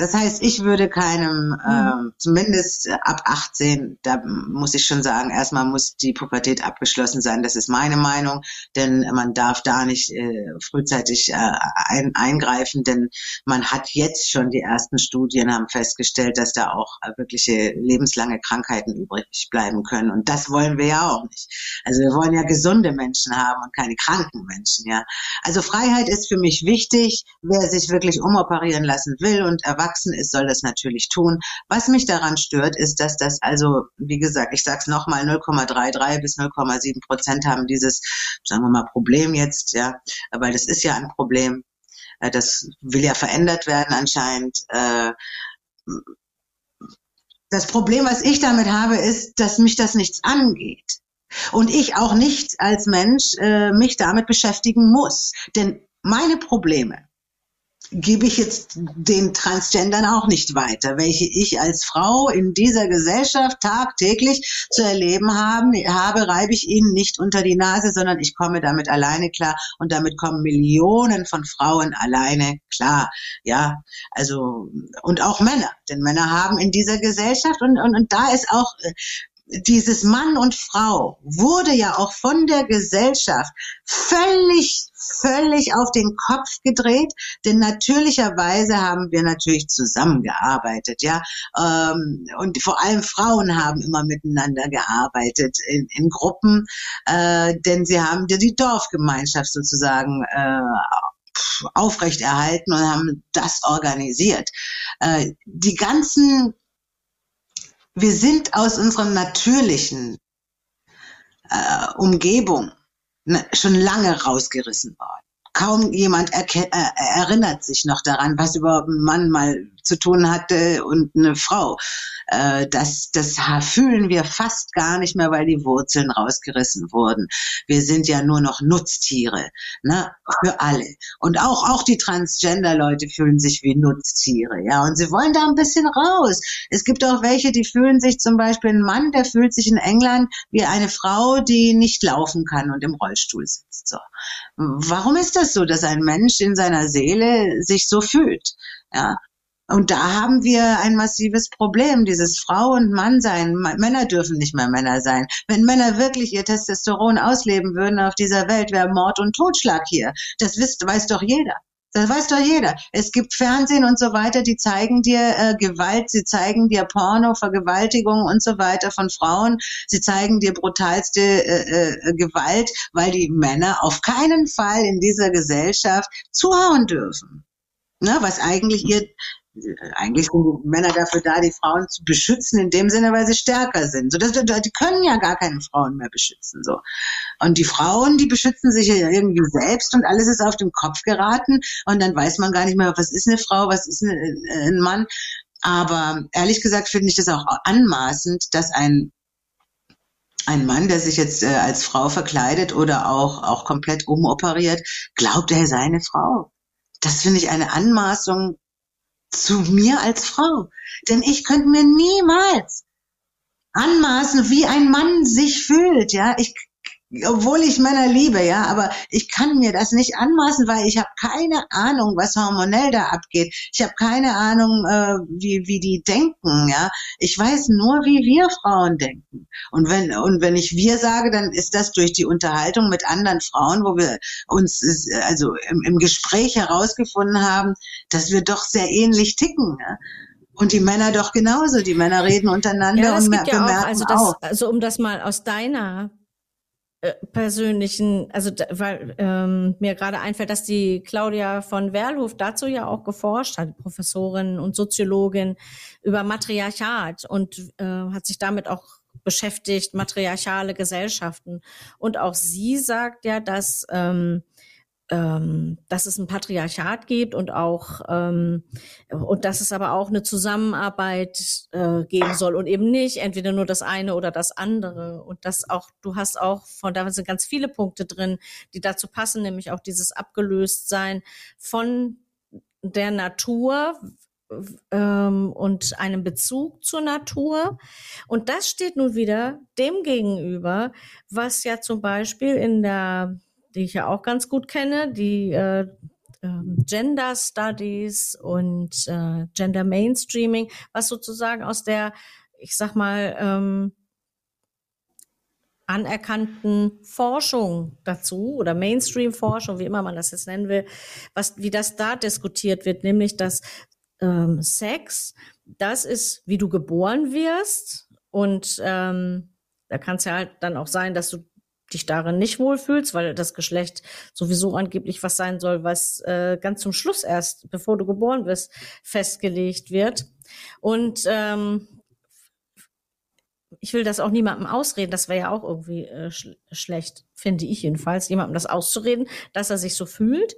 Das heißt, ich würde keinem, äh, zumindest ab 18, da muss ich schon sagen, erstmal muss die Pubertät abgeschlossen sein. Das ist meine Meinung, denn man darf da nicht äh, frühzeitig äh, ein, eingreifen, denn man hat jetzt schon die ersten Studien haben festgestellt, dass da auch äh, wirkliche lebenslange Krankheiten übrig bleiben können. Und das wollen wir ja auch nicht. Also wir wollen ja gesunde Menschen haben und keine kranken Menschen, ja. Also Freiheit ist für mich wichtig. Wer sich wirklich umoperieren lassen will und erwachsen ist, soll das natürlich tun. Was mich daran stört, ist, dass das also, wie gesagt, ich sage es nochmal, 0,33 bis 0,7 Prozent haben dieses, sagen wir mal, Problem jetzt, ja, weil das ist ja ein Problem. Äh, das will ja verändert werden anscheinend. Äh, das Problem, was ich damit habe, ist, dass mich das nichts angeht. Und ich auch nicht als Mensch äh, mich damit beschäftigen muss. Denn meine Probleme gebe ich jetzt den Transgendern auch nicht weiter, welche ich als Frau in dieser Gesellschaft tagtäglich zu erleben haben, habe, reibe ich ihnen nicht unter die Nase, sondern ich komme damit alleine klar und damit kommen Millionen von Frauen alleine klar. Ja, also und auch Männer, denn Männer haben in dieser Gesellschaft und, und, und da ist auch äh, dieses Mann und Frau wurde ja auch von der Gesellschaft völlig, völlig auf den Kopf gedreht, denn natürlicherweise haben wir natürlich zusammengearbeitet, ja, ähm, und vor allem Frauen haben immer miteinander gearbeitet in, in Gruppen, äh, denn sie haben die Dorfgemeinschaft sozusagen äh, aufrechterhalten und haben das organisiert. Äh, die ganzen wir sind aus unserer natürlichen äh, Umgebung ne, schon lange rausgerissen worden. Kaum jemand äh, erinnert sich noch daran, was überhaupt ein Mann mal zu tun hatte und eine Frau. Äh, das, das fühlen wir fast gar nicht mehr, weil die Wurzeln rausgerissen wurden. Wir sind ja nur noch Nutztiere, ne? Für alle. Und auch, auch die Transgender-Leute fühlen sich wie Nutztiere, ja. Und sie wollen da ein bisschen raus. Es gibt auch welche, die fühlen sich zum Beispiel ein Mann, der fühlt sich in England wie eine Frau, die nicht laufen kann und im Rollstuhl sitzt. So. Warum ist das so, dass ein Mensch in seiner Seele sich so fühlt? Ja, und da haben wir ein massives Problem, dieses Frau und Mann sein. Männer dürfen nicht mehr Männer sein. Wenn Männer wirklich ihr Testosteron ausleben würden auf dieser Welt, wäre Mord und Totschlag hier. Das wisst, weiß doch jeder. Das weiß doch jeder. Es gibt Fernsehen und so weiter, die zeigen dir äh, Gewalt, sie zeigen dir Porno, Vergewaltigung und so weiter von Frauen. Sie zeigen dir brutalste äh, äh, Gewalt, weil die Männer auf keinen Fall in dieser Gesellschaft zuhauen dürfen. Ne, was eigentlich ihr eigentlich sind Männer dafür da, die Frauen zu beschützen, in dem Sinne, weil sie stärker sind. So, das, die können ja gar keine Frauen mehr beschützen. So. Und die Frauen, die beschützen sich ja irgendwie selbst und alles ist auf den Kopf geraten und dann weiß man gar nicht mehr, was ist eine Frau, was ist ein Mann. Aber ehrlich gesagt finde ich das auch anmaßend, dass ein ein Mann, der sich jetzt äh, als Frau verkleidet oder auch, auch komplett umoperiert, glaubt, er sei eine Frau. Das finde ich eine Anmaßung zu mir als Frau. Denn ich könnte mir niemals anmaßen, wie ein Mann sich fühlt, ja. Ich, obwohl ich Männer liebe, ja, aber ich kann mir das nicht anmaßen, weil ich habe keine Ahnung, was hormonell da abgeht. Ich habe keine Ahnung, äh, wie, wie die denken, ja. Ich weiß nur, wie wir Frauen denken. Und wenn, und wenn ich wir sage, dann ist das durch die Unterhaltung mit anderen Frauen, wo wir uns also im, im Gespräch herausgefunden haben, dass wir doch sehr ähnlich ticken. Ja? Und die Männer doch genauso. Die Männer reden untereinander ja, und ja auch, also das, auch. Also um das mal aus deiner persönlichen, also weil ähm, mir gerade einfällt, dass die Claudia von Werlhof dazu ja auch geforscht hat, Professorin und Soziologin über Matriarchat und äh, hat sich damit auch beschäftigt, matriarchale Gesellschaften. Und auch sie sagt ja, dass ähm, ähm, dass es ein Patriarchat gibt und auch ähm, und dass es aber auch eine Zusammenarbeit äh, geben soll und eben nicht entweder nur das eine oder das andere und das auch du hast auch von da sind ganz viele Punkte drin, die dazu passen, nämlich auch dieses Abgelöstsein von der Natur ähm, und einem Bezug zur Natur. Und das steht nun wieder dem gegenüber, was ja zum Beispiel in der die ich ja auch ganz gut kenne, die äh, ähm, Gender Studies und äh, Gender Mainstreaming, was sozusagen aus der, ich sag mal, ähm, anerkannten Forschung dazu oder Mainstream-Forschung, wie immer man das jetzt nennen will, was, wie das da diskutiert wird, nämlich dass ähm, Sex, das ist, wie du geboren wirst und ähm, da kann es ja halt dann auch sein, dass du dich darin nicht wohlfühlst, weil das Geschlecht sowieso angeblich was sein soll, was äh, ganz zum Schluss erst, bevor du geboren bist, festgelegt wird. Und ähm, ich will das auch niemandem ausreden, das wäre ja auch irgendwie äh, sch schlecht, finde ich jedenfalls, jemandem das auszureden, dass er sich so fühlt,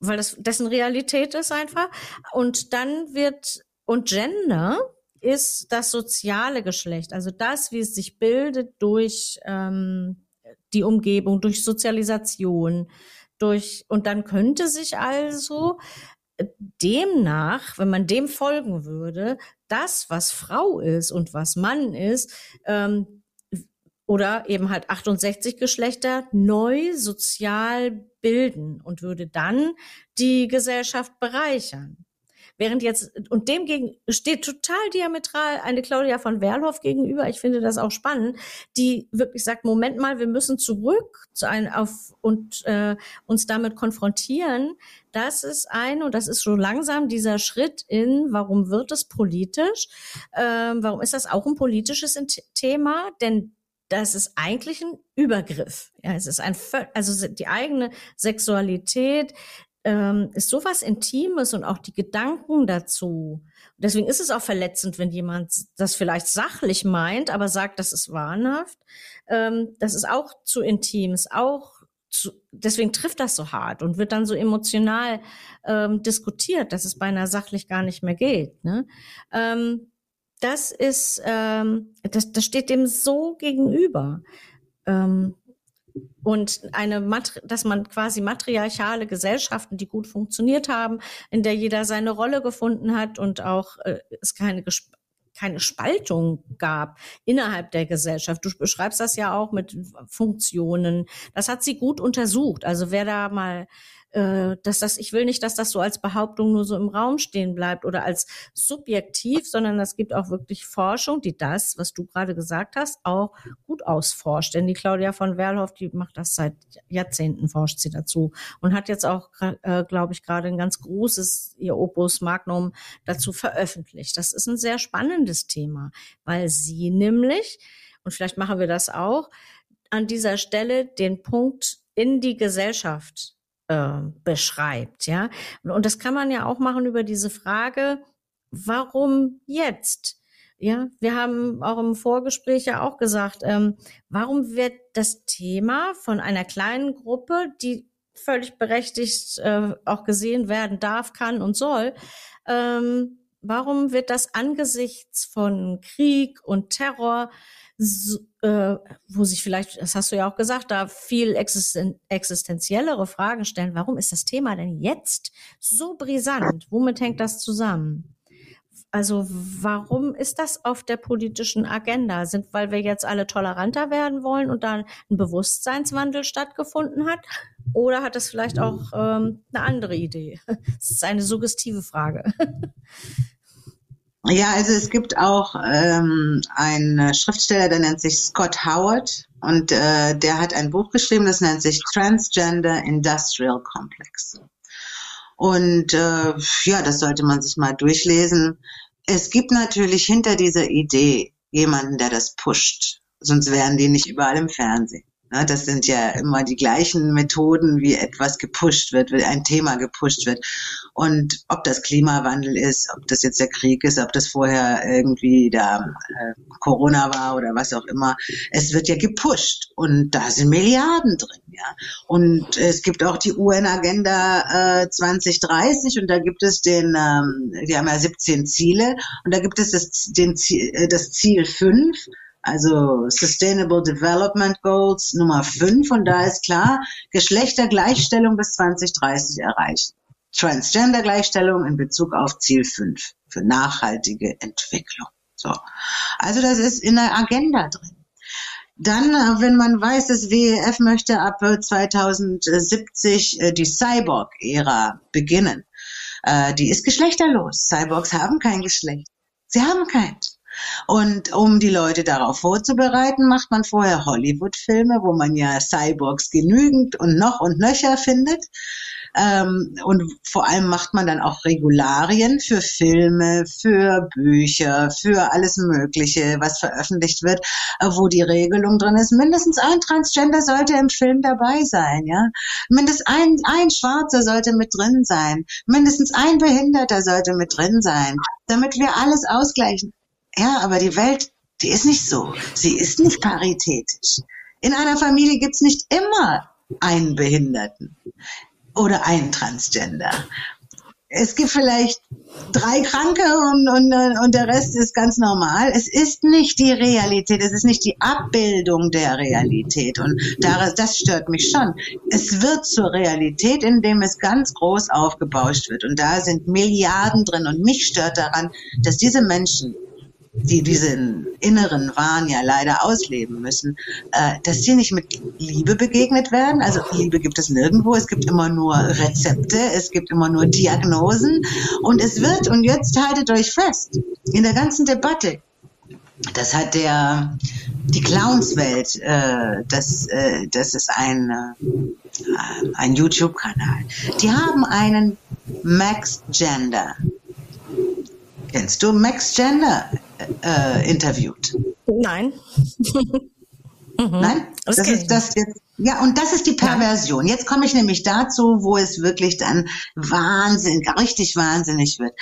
weil das dessen Realität ist einfach. Und dann wird, und Gender ist das soziale Geschlecht, also das, wie es sich bildet durch ähm, die Umgebung, durch Sozialisation, durch, und dann könnte sich also demnach, wenn man dem folgen würde, das, was Frau ist und was Mann ist, ähm, oder eben halt 68 Geschlechter neu sozial bilden und würde dann die Gesellschaft bereichern. Während jetzt, und dem gegen, steht total diametral eine Claudia von Werlhoff gegenüber. Ich finde das auch spannend, die wirklich sagt, Moment mal, wir müssen zurück zu einem auf und äh, uns damit konfrontieren. Das ist ein, und das ist so langsam dieser Schritt in, warum wird es politisch? Ähm, warum ist das auch ein politisches Thema? Denn das ist eigentlich ein Übergriff. Ja, es ist ein, also die eigene Sexualität, ähm, ist sowas Intimes und auch die Gedanken dazu. Deswegen ist es auch verletzend, wenn jemand das vielleicht sachlich meint, aber sagt, das ist wahnhaft. Ähm, das ist auch zu intim, ist auch zu, deswegen trifft das so hart und wird dann so emotional ähm, diskutiert, dass es beinahe sachlich gar nicht mehr geht. Ne? Ähm, das ist, ähm, das, das steht dem so gegenüber. Ähm, und eine, dass man quasi matriarchale Gesellschaften, die gut funktioniert haben, in der jeder seine Rolle gefunden hat und auch äh, es keine keine Spaltung gab innerhalb der Gesellschaft. Du beschreibst das ja auch mit Funktionen. Das hat sie gut untersucht. Also wer da mal äh, dass das, ich will nicht, dass das so als Behauptung nur so im Raum stehen bleibt oder als subjektiv, sondern es gibt auch wirklich Forschung, die das, was du gerade gesagt hast, auch gut ausforscht. Denn die Claudia von Werlhoff, die macht das seit Jahrzehnten, forscht sie dazu und hat jetzt auch, äh, glaube ich, gerade ein ganz großes, ihr Opus Magnum dazu veröffentlicht. Das ist ein sehr spannendes Thema, weil sie nämlich, und vielleicht machen wir das auch, an dieser Stelle den Punkt in die Gesellschaft äh, beschreibt, ja. Und das kann man ja auch machen über diese Frage, warum jetzt? Ja, wir haben auch im Vorgespräch ja auch gesagt, ähm, warum wird das Thema von einer kleinen Gruppe, die völlig berechtigt äh, auch gesehen werden darf, kann und soll, ähm, warum wird das angesichts von Krieg und Terror so, äh, wo sich vielleicht, das hast du ja auch gesagt, da viel existen existenziellere Fragen stellen. Warum ist das Thema denn jetzt so brisant? Womit hängt das zusammen? Also warum ist das auf der politischen Agenda? Sind, weil wir jetzt alle toleranter werden wollen und dann ein Bewusstseinswandel stattgefunden hat? Oder hat das vielleicht auch ähm, eine andere Idee? Das ist eine suggestive Frage. Ja, also es gibt auch ähm, einen Schriftsteller, der nennt sich Scott Howard und äh, der hat ein Buch geschrieben, das nennt sich Transgender Industrial Complex. Und äh, ja, das sollte man sich mal durchlesen. Es gibt natürlich hinter dieser Idee jemanden, der das pusht, sonst wären die nicht überall im Fernsehen. Ne, das sind ja immer die gleichen Methoden, wie etwas gepusht wird, wie ein Thema gepusht wird. Und ob das Klimawandel ist, ob das jetzt der Krieg ist, ob das vorher irgendwie da äh, Corona war oder was auch immer, es wird ja gepusht und da sind Milliarden drin, ja. Und es gibt auch die UN-Agenda äh, 2030 und da gibt es den, ähm, die haben ja 17 Ziele und da gibt es das, den, äh, das Ziel 5 also Sustainable Development Goals Nummer 5 und da ist klar, Geschlechtergleichstellung bis 2030 erreichen. Transgender-Gleichstellung in Bezug auf Ziel 5 für nachhaltige Entwicklung. So. Also das ist in der Agenda drin. Dann, äh, wenn man weiß, das WEF möchte ab 2070 äh, die Cyborg-Ära beginnen. Die ist geschlechterlos. Cyborgs haben kein Geschlecht. Sie haben keins. Und um die Leute darauf vorzubereiten, macht man vorher Hollywood-Filme, wo man ja Cyborgs genügend und noch und nöcher findet. Ähm, und vor allem macht man dann auch Regularien für Filme, für Bücher, für alles Mögliche, was veröffentlicht wird, äh, wo die Regelung drin ist. Mindestens ein Transgender sollte im Film dabei sein, ja. Mindestens ein, ein Schwarzer sollte mit drin sein. Mindestens ein Behinderter sollte mit drin sein, damit wir alles ausgleichen. Ja, aber die Welt, die ist nicht so. Sie ist nicht paritätisch. In einer Familie gibt's nicht immer einen Behinderten oder einen Transgender. Es gibt vielleicht drei Kranke und, und, und der Rest ist ganz normal. Es ist nicht die Realität, es ist nicht die Abbildung der Realität und das, das stört mich schon. Es wird zur Realität, indem es ganz groß aufgebauscht wird und da sind Milliarden drin und mich stört daran, dass diese Menschen die diesen inneren Wahn ja leider ausleben müssen, äh, dass die nicht mit Liebe begegnet werden. Also Liebe gibt es nirgendwo. Es gibt immer nur Rezepte, es gibt immer nur Diagnosen. Und es wird, und jetzt haltet euch fest, in der ganzen Debatte, das hat der die Clownswelt, äh, das, äh, das ist ein, äh, ein YouTube-Kanal. Die haben einen Max Gender Kennst du Max Gender äh, interviewt? Nein. mhm. Nein? Das, das ist das jetzt. Ja, und das ist die Perversion. Jetzt komme ich nämlich dazu, wo es wirklich dann wahnsinnig, richtig wahnsinnig wird.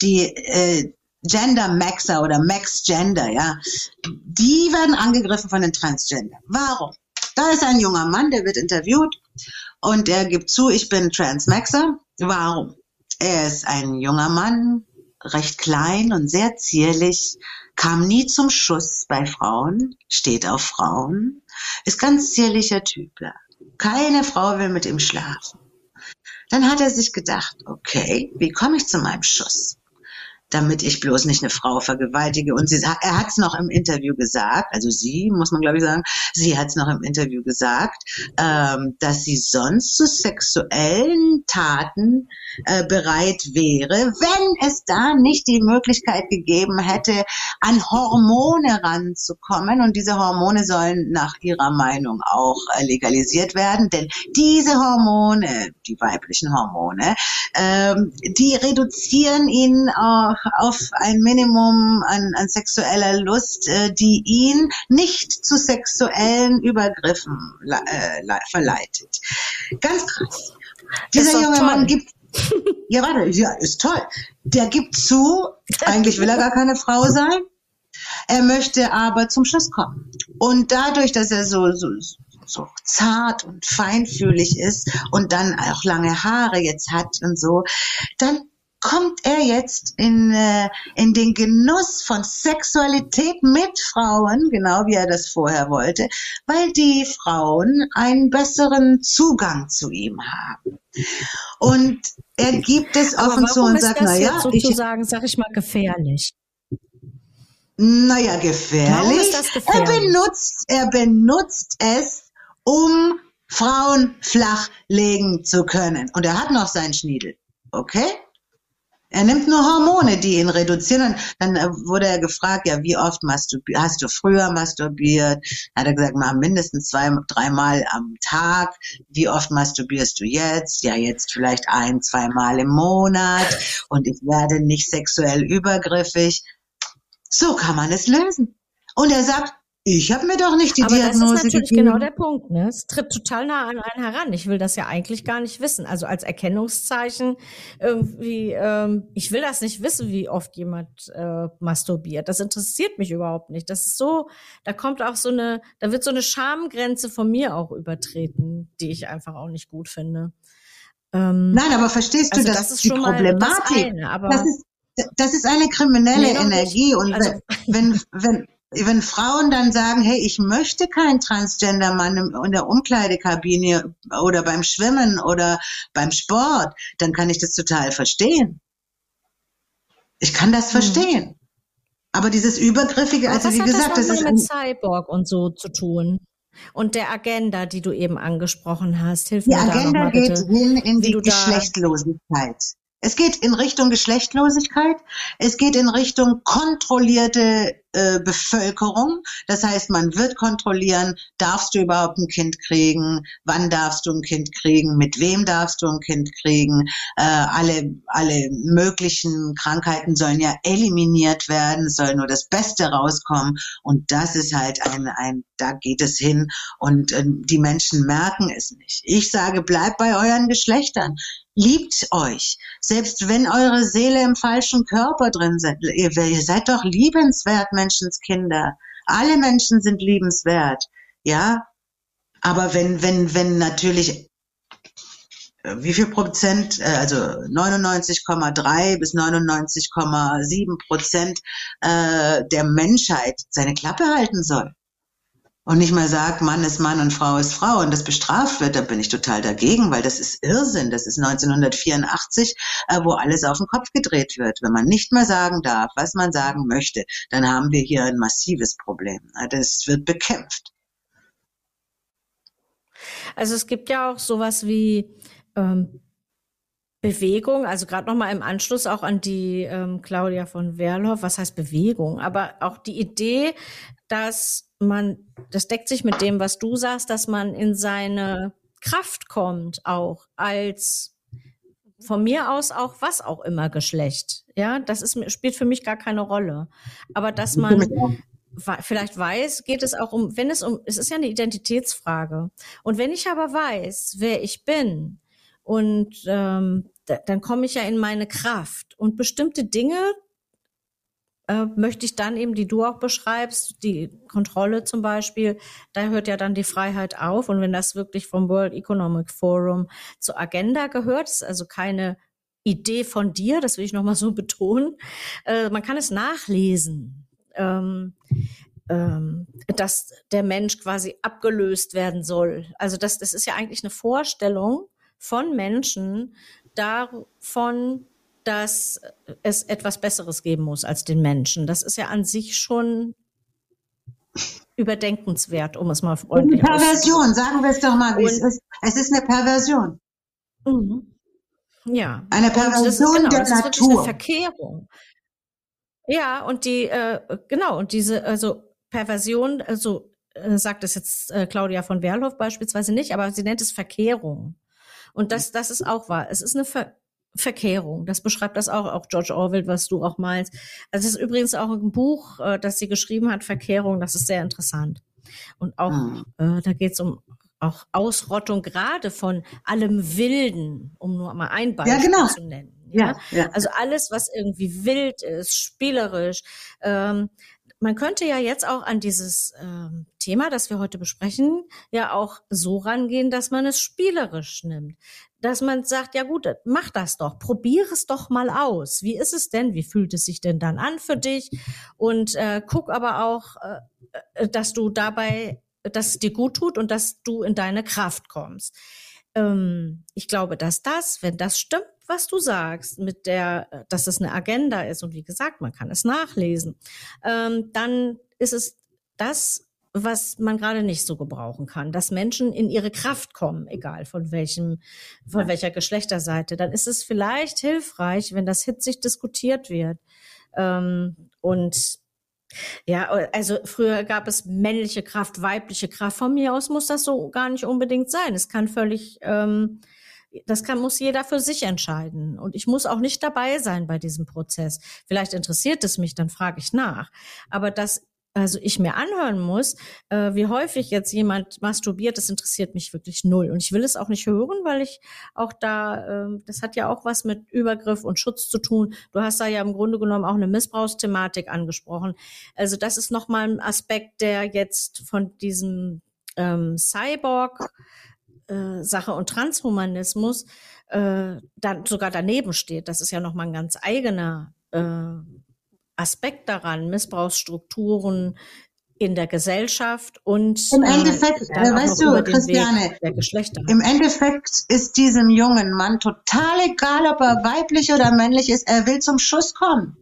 Die äh, Gender Maxer oder Max Gender, ja, die werden angegriffen von den Transgender. Warum? Da ist ein junger Mann, der wird interviewt und er gibt zu, ich bin Transmaxer. Warum? Er ist ein junger Mann, recht klein und sehr zierlich, kam nie zum Schuss bei Frauen, steht auf Frauen, ist ganz zierlicher Typ. Ja. Keine Frau will mit ihm schlafen. Dann hat er sich gedacht, okay, wie komme ich zu meinem Schuss? Damit ich bloß nicht eine Frau vergewaltige. Und sie, er hat es noch im Interview gesagt, also sie, muss man glaube ich sagen, sie hat es noch im Interview gesagt, ähm, dass sie sonst zu sexuellen Taten äh, bereit wäre, wenn es da nicht die Möglichkeit gegeben hätte, an Hormone ranzukommen. Und diese Hormone sollen nach ihrer Meinung auch äh, legalisiert werden, denn diese Hormone, die weiblichen Hormone, ähm, die reduzieren ihn auch auf ein Minimum an, an sexueller Lust, äh, die ihn nicht zu sexuellen Übergriffen äh, verleitet. Ganz krass. Dieser junge toll. Mann gibt ja, warte, ja, ist toll. Der gibt zu, eigentlich will er gar keine Frau sein. Er möchte aber zum Schluss kommen. Und dadurch, dass er so, so, so zart und feinfühlig ist und dann auch lange Haare jetzt hat und so, dann kommt er jetzt in, äh, in den Genuss von Sexualität mit Frauen, genau wie er das vorher wollte, weil die Frauen einen besseren Zugang zu ihm haben. Und er gibt es offen zu und sagt, naja, sozusagen, ich, sag ich mal, gefährlich. Naja, gefährlich. gefährlich. Er benutzt, er benutzt es, um Frauen flachlegen zu können. Und er hat noch seinen Schniedel. Okay? Er nimmt nur Hormone, die ihn reduzieren. Dann äh, wurde er gefragt, ja, wie oft hast du früher masturbiert? Hat er gesagt, mal mindestens zwei, dreimal am Tag. Wie oft masturbierst du jetzt? Ja, jetzt vielleicht ein, zweimal im Monat. Und ich werde nicht sexuell übergriffig. So kann man es lösen. Und er sagt, ich habe mir doch nicht die Aber Diagnose das ist natürlich gegeben. genau der Punkt. Ne? Es tritt total nah an einen heran. Ich will das ja eigentlich gar nicht wissen. Also als Erkennungszeichen irgendwie, ähm, ich will das nicht wissen, wie oft jemand äh, masturbiert. Das interessiert mich überhaupt nicht. Das ist so, da kommt auch so eine, da wird so eine Schamgrenze von mir auch übertreten, die ich einfach auch nicht gut finde. Ähm, Nein, aber verstehst du, also dass das die Problematik, das, eine, das, ist, das ist eine kriminelle nee, Energie und also, wenn, wenn, wenn Frauen dann sagen, hey, ich möchte keinen Transgender-Mann in der Umkleidekabine oder beim Schwimmen oder beim Sport, dann kann ich das total verstehen. Ich kann das hm. verstehen. Aber dieses Übergriffige, also wie gesagt, das, das ist mit Cyborg und so zu tun. Und der Agenda, die du eben angesprochen hast, hilf die mir Agenda da noch mal geht bitte, hin in die Geschlechtlosigkeit. Es geht in Richtung Geschlechtlosigkeit. Es geht in Richtung kontrollierte äh, Bevölkerung. Das heißt, man wird kontrollieren, darfst du überhaupt ein Kind kriegen? Wann darfst du ein Kind kriegen? Mit wem darfst du ein Kind kriegen? Äh, alle, alle möglichen Krankheiten sollen ja eliminiert werden. Es soll nur das Beste rauskommen. Und das ist halt ein, ein da geht es hin. Und äh, die Menschen merken es nicht. Ich sage, bleibt bei euren Geschlechtern. Liebt euch. Selbst wenn eure Seele im falschen Körper drin seid. Ihr, ihr seid doch liebenswert, Menschenskinder. Alle Menschen sind liebenswert. Ja. Aber wenn, wenn, wenn natürlich äh, wie viel Prozent, äh, also 99,3 bis 99,7 Prozent äh, der Menschheit seine Klappe halten soll, und nicht mal sagt, Mann ist Mann und Frau ist Frau und das bestraft wird, da bin ich total dagegen, weil das ist Irrsinn. Das ist 1984, äh, wo alles auf den Kopf gedreht wird. Wenn man nicht mehr sagen darf, was man sagen möchte, dann haben wir hier ein massives Problem. Das wird bekämpft. Also es gibt ja auch sowas wie ähm, Bewegung, also gerade nochmal im Anschluss auch an die ähm, Claudia von Werlhoff, was heißt Bewegung, aber auch die Idee, dass man, das deckt sich mit dem, was du sagst, dass man in seine Kraft kommt, auch als von mir aus auch was auch immer Geschlecht. Ja, das ist, spielt für mich gar keine Rolle. Aber dass man vielleicht weiß, geht es auch um, wenn es um, es ist ja eine Identitätsfrage. Und wenn ich aber weiß, wer ich bin und ähm, dann komme ich ja in meine Kraft. Und bestimmte Dinge äh, möchte ich dann eben, die du auch beschreibst, die Kontrolle zum Beispiel, da hört ja dann die Freiheit auf. Und wenn das wirklich vom World Economic Forum zur Agenda gehört, ist also keine Idee von dir, das will ich nochmal so betonen, äh, man kann es nachlesen. Ähm, ähm, dass der Mensch quasi abgelöst werden soll. Also das, das ist ja eigentlich eine Vorstellung von Menschen davon, dass es etwas Besseres geben muss als den Menschen. Das ist ja an sich schon überdenkenswert, um es mal freundlich Eine Perversion, sagen wir es doch mal, wie es ist. Es ist eine Perversion. Mhm. Ja. Eine Perversion ist, genau, der das Natur. Ist eine Verkehrung. Ja, und die, äh, genau, und diese, also Perversion, also äh, sagt es jetzt äh, Claudia von Werlhoff beispielsweise nicht, aber sie nennt es Verkehrung. Und das, das ist auch wahr. Es ist eine Ver Verkehrung. Das beschreibt das auch, auch George Orwell, was du auch meinst. Also es ist übrigens auch ein Buch, äh, das sie geschrieben hat, Verkehrung, das ist sehr interessant. Und auch, mhm. äh, da geht es um auch Ausrottung gerade von allem Wilden, um nur mal ein Beispiel ja, genau. zu nennen. Ja? ja? Ja, Also alles, was irgendwie wild ist, spielerisch. Ähm, man könnte ja jetzt auch an dieses ähm, Thema, das wir heute besprechen, ja auch so rangehen, dass man es spielerisch nimmt dass man sagt, ja gut, mach das doch, probier es doch mal aus. Wie ist es denn? Wie fühlt es sich denn dann an für dich? Und äh, guck aber auch, äh, dass du dabei, dass es dir gut tut und dass du in deine Kraft kommst. Ähm, ich glaube, dass das, wenn das stimmt, was du sagst, mit der, dass es eine Agenda ist und wie gesagt, man kann es nachlesen, ähm, dann ist es das was man gerade nicht so gebrauchen kann, dass Menschen in ihre Kraft kommen, egal von welchem, von welcher Geschlechterseite, dann ist es vielleicht hilfreich, wenn das hitzig diskutiert wird. Ähm, und ja, also früher gab es männliche Kraft, weibliche Kraft. Von mir aus muss das so gar nicht unbedingt sein. Es kann völlig, ähm, das kann, muss jeder für sich entscheiden. Und ich muss auch nicht dabei sein bei diesem Prozess. Vielleicht interessiert es mich, dann frage ich nach. Aber dass also ich mir anhören muss, äh, wie häufig jetzt jemand masturbiert, das interessiert mich wirklich null. Und ich will es auch nicht hören, weil ich auch da, äh, das hat ja auch was mit Übergriff und Schutz zu tun. Du hast da ja im Grunde genommen auch eine Missbrauchsthematik angesprochen. Also das ist nochmal ein Aspekt, der jetzt von diesem ähm, Cyborg äh, Sache und Transhumanismus äh, dann sogar daneben steht. Das ist ja nochmal ein ganz eigener äh, Aspekt daran, Missbrauchsstrukturen in der Gesellschaft und im Endeffekt, äh, weißt du, Christiane, im Endeffekt ist diesem jungen Mann total egal, ob er weiblich oder männlich ist, er will zum Schuss kommen.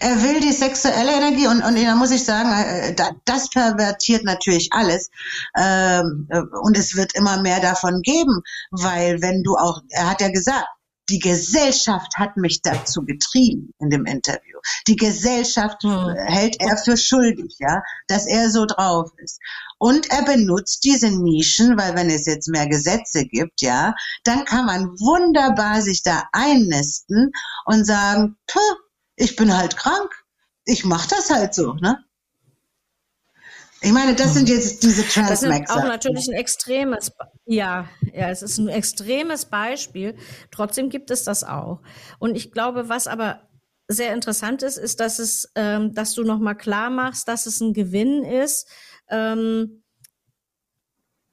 Er will die sexuelle Energie und, und da muss ich sagen, äh, das pervertiert natürlich alles. Ähm, äh, und es wird immer mehr davon geben, weil wenn du auch, er hat ja gesagt, die Gesellschaft hat mich dazu getrieben in dem Interview. Die Gesellschaft hm. hält er für schuldig, ja, dass er so drauf ist. Und er benutzt diese Nischen, weil wenn es jetzt mehr Gesetze gibt, ja, dann kann man wunderbar sich da einnisten und sagen, ich bin halt krank. Ich mach das halt so, ne? Ich meine, das sind jetzt diese Transmaxer. Das ist auch natürlich ein extremes, ja, ja, es ist ein extremes Beispiel. Trotzdem gibt es das auch. Und ich glaube, was aber sehr interessant ist, ist, dass es, ähm, dass du nochmal klar machst, dass es ein Gewinn ist. Ähm,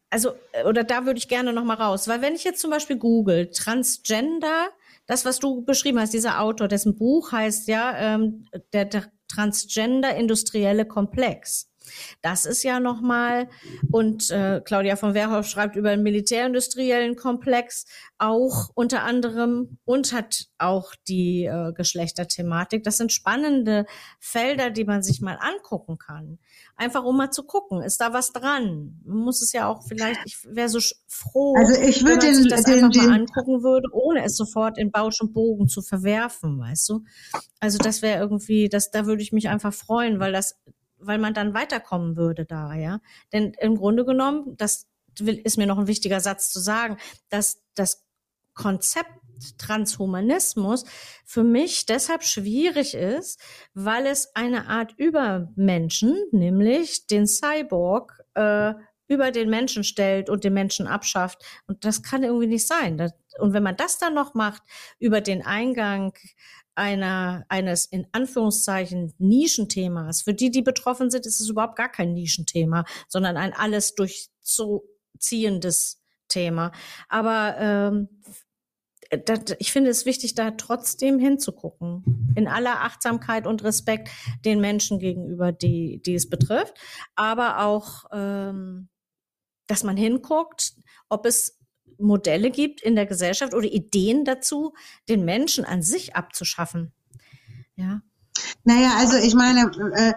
also, oder da würde ich gerne nochmal raus, weil wenn ich jetzt zum Beispiel google Transgender, das, was du beschrieben hast, dieser Autor, dessen Buch heißt ja ähm, der, der Transgender industrielle Komplex. Das ist ja nochmal, und äh, Claudia von Wehrhoff schreibt über den militärindustriellen Komplex auch unter anderem und hat auch die äh, Geschlechterthematik. Das sind spannende Felder, die man sich mal angucken kann. Einfach um mal zu gucken, ist da was dran? Man muss es ja auch vielleicht, ich wäre so froh, also ich wenn man sich das den, einfach den, mal angucken würde, ohne es sofort in Bausch und Bogen zu verwerfen, weißt du? Also das wäre irgendwie, das, da würde ich mich einfach freuen, weil das weil man dann weiterkommen würde da, ja. Denn im Grunde genommen, das ist mir noch ein wichtiger Satz zu sagen, dass das Konzept Transhumanismus für mich deshalb schwierig ist, weil es eine Art Übermenschen, nämlich den Cyborg, äh, über den Menschen stellt und den Menschen abschafft. Und das kann irgendwie nicht sein. und wenn man das dann noch macht über den Eingang einer, eines in Anführungszeichen Nischenthemas. Für die, die betroffen sind, ist es überhaupt gar kein Nischenthema, sondern ein alles durchziehendes Thema. Aber ähm, das, ich finde es wichtig, da trotzdem hinzugucken. In aller Achtsamkeit und Respekt den Menschen gegenüber, die, die es betrifft. Aber auch, ähm, dass man hinguckt, ob es Modelle gibt in der Gesellschaft oder Ideen dazu, den Menschen an sich abzuschaffen. Ja. Naja, also ich meine, äh,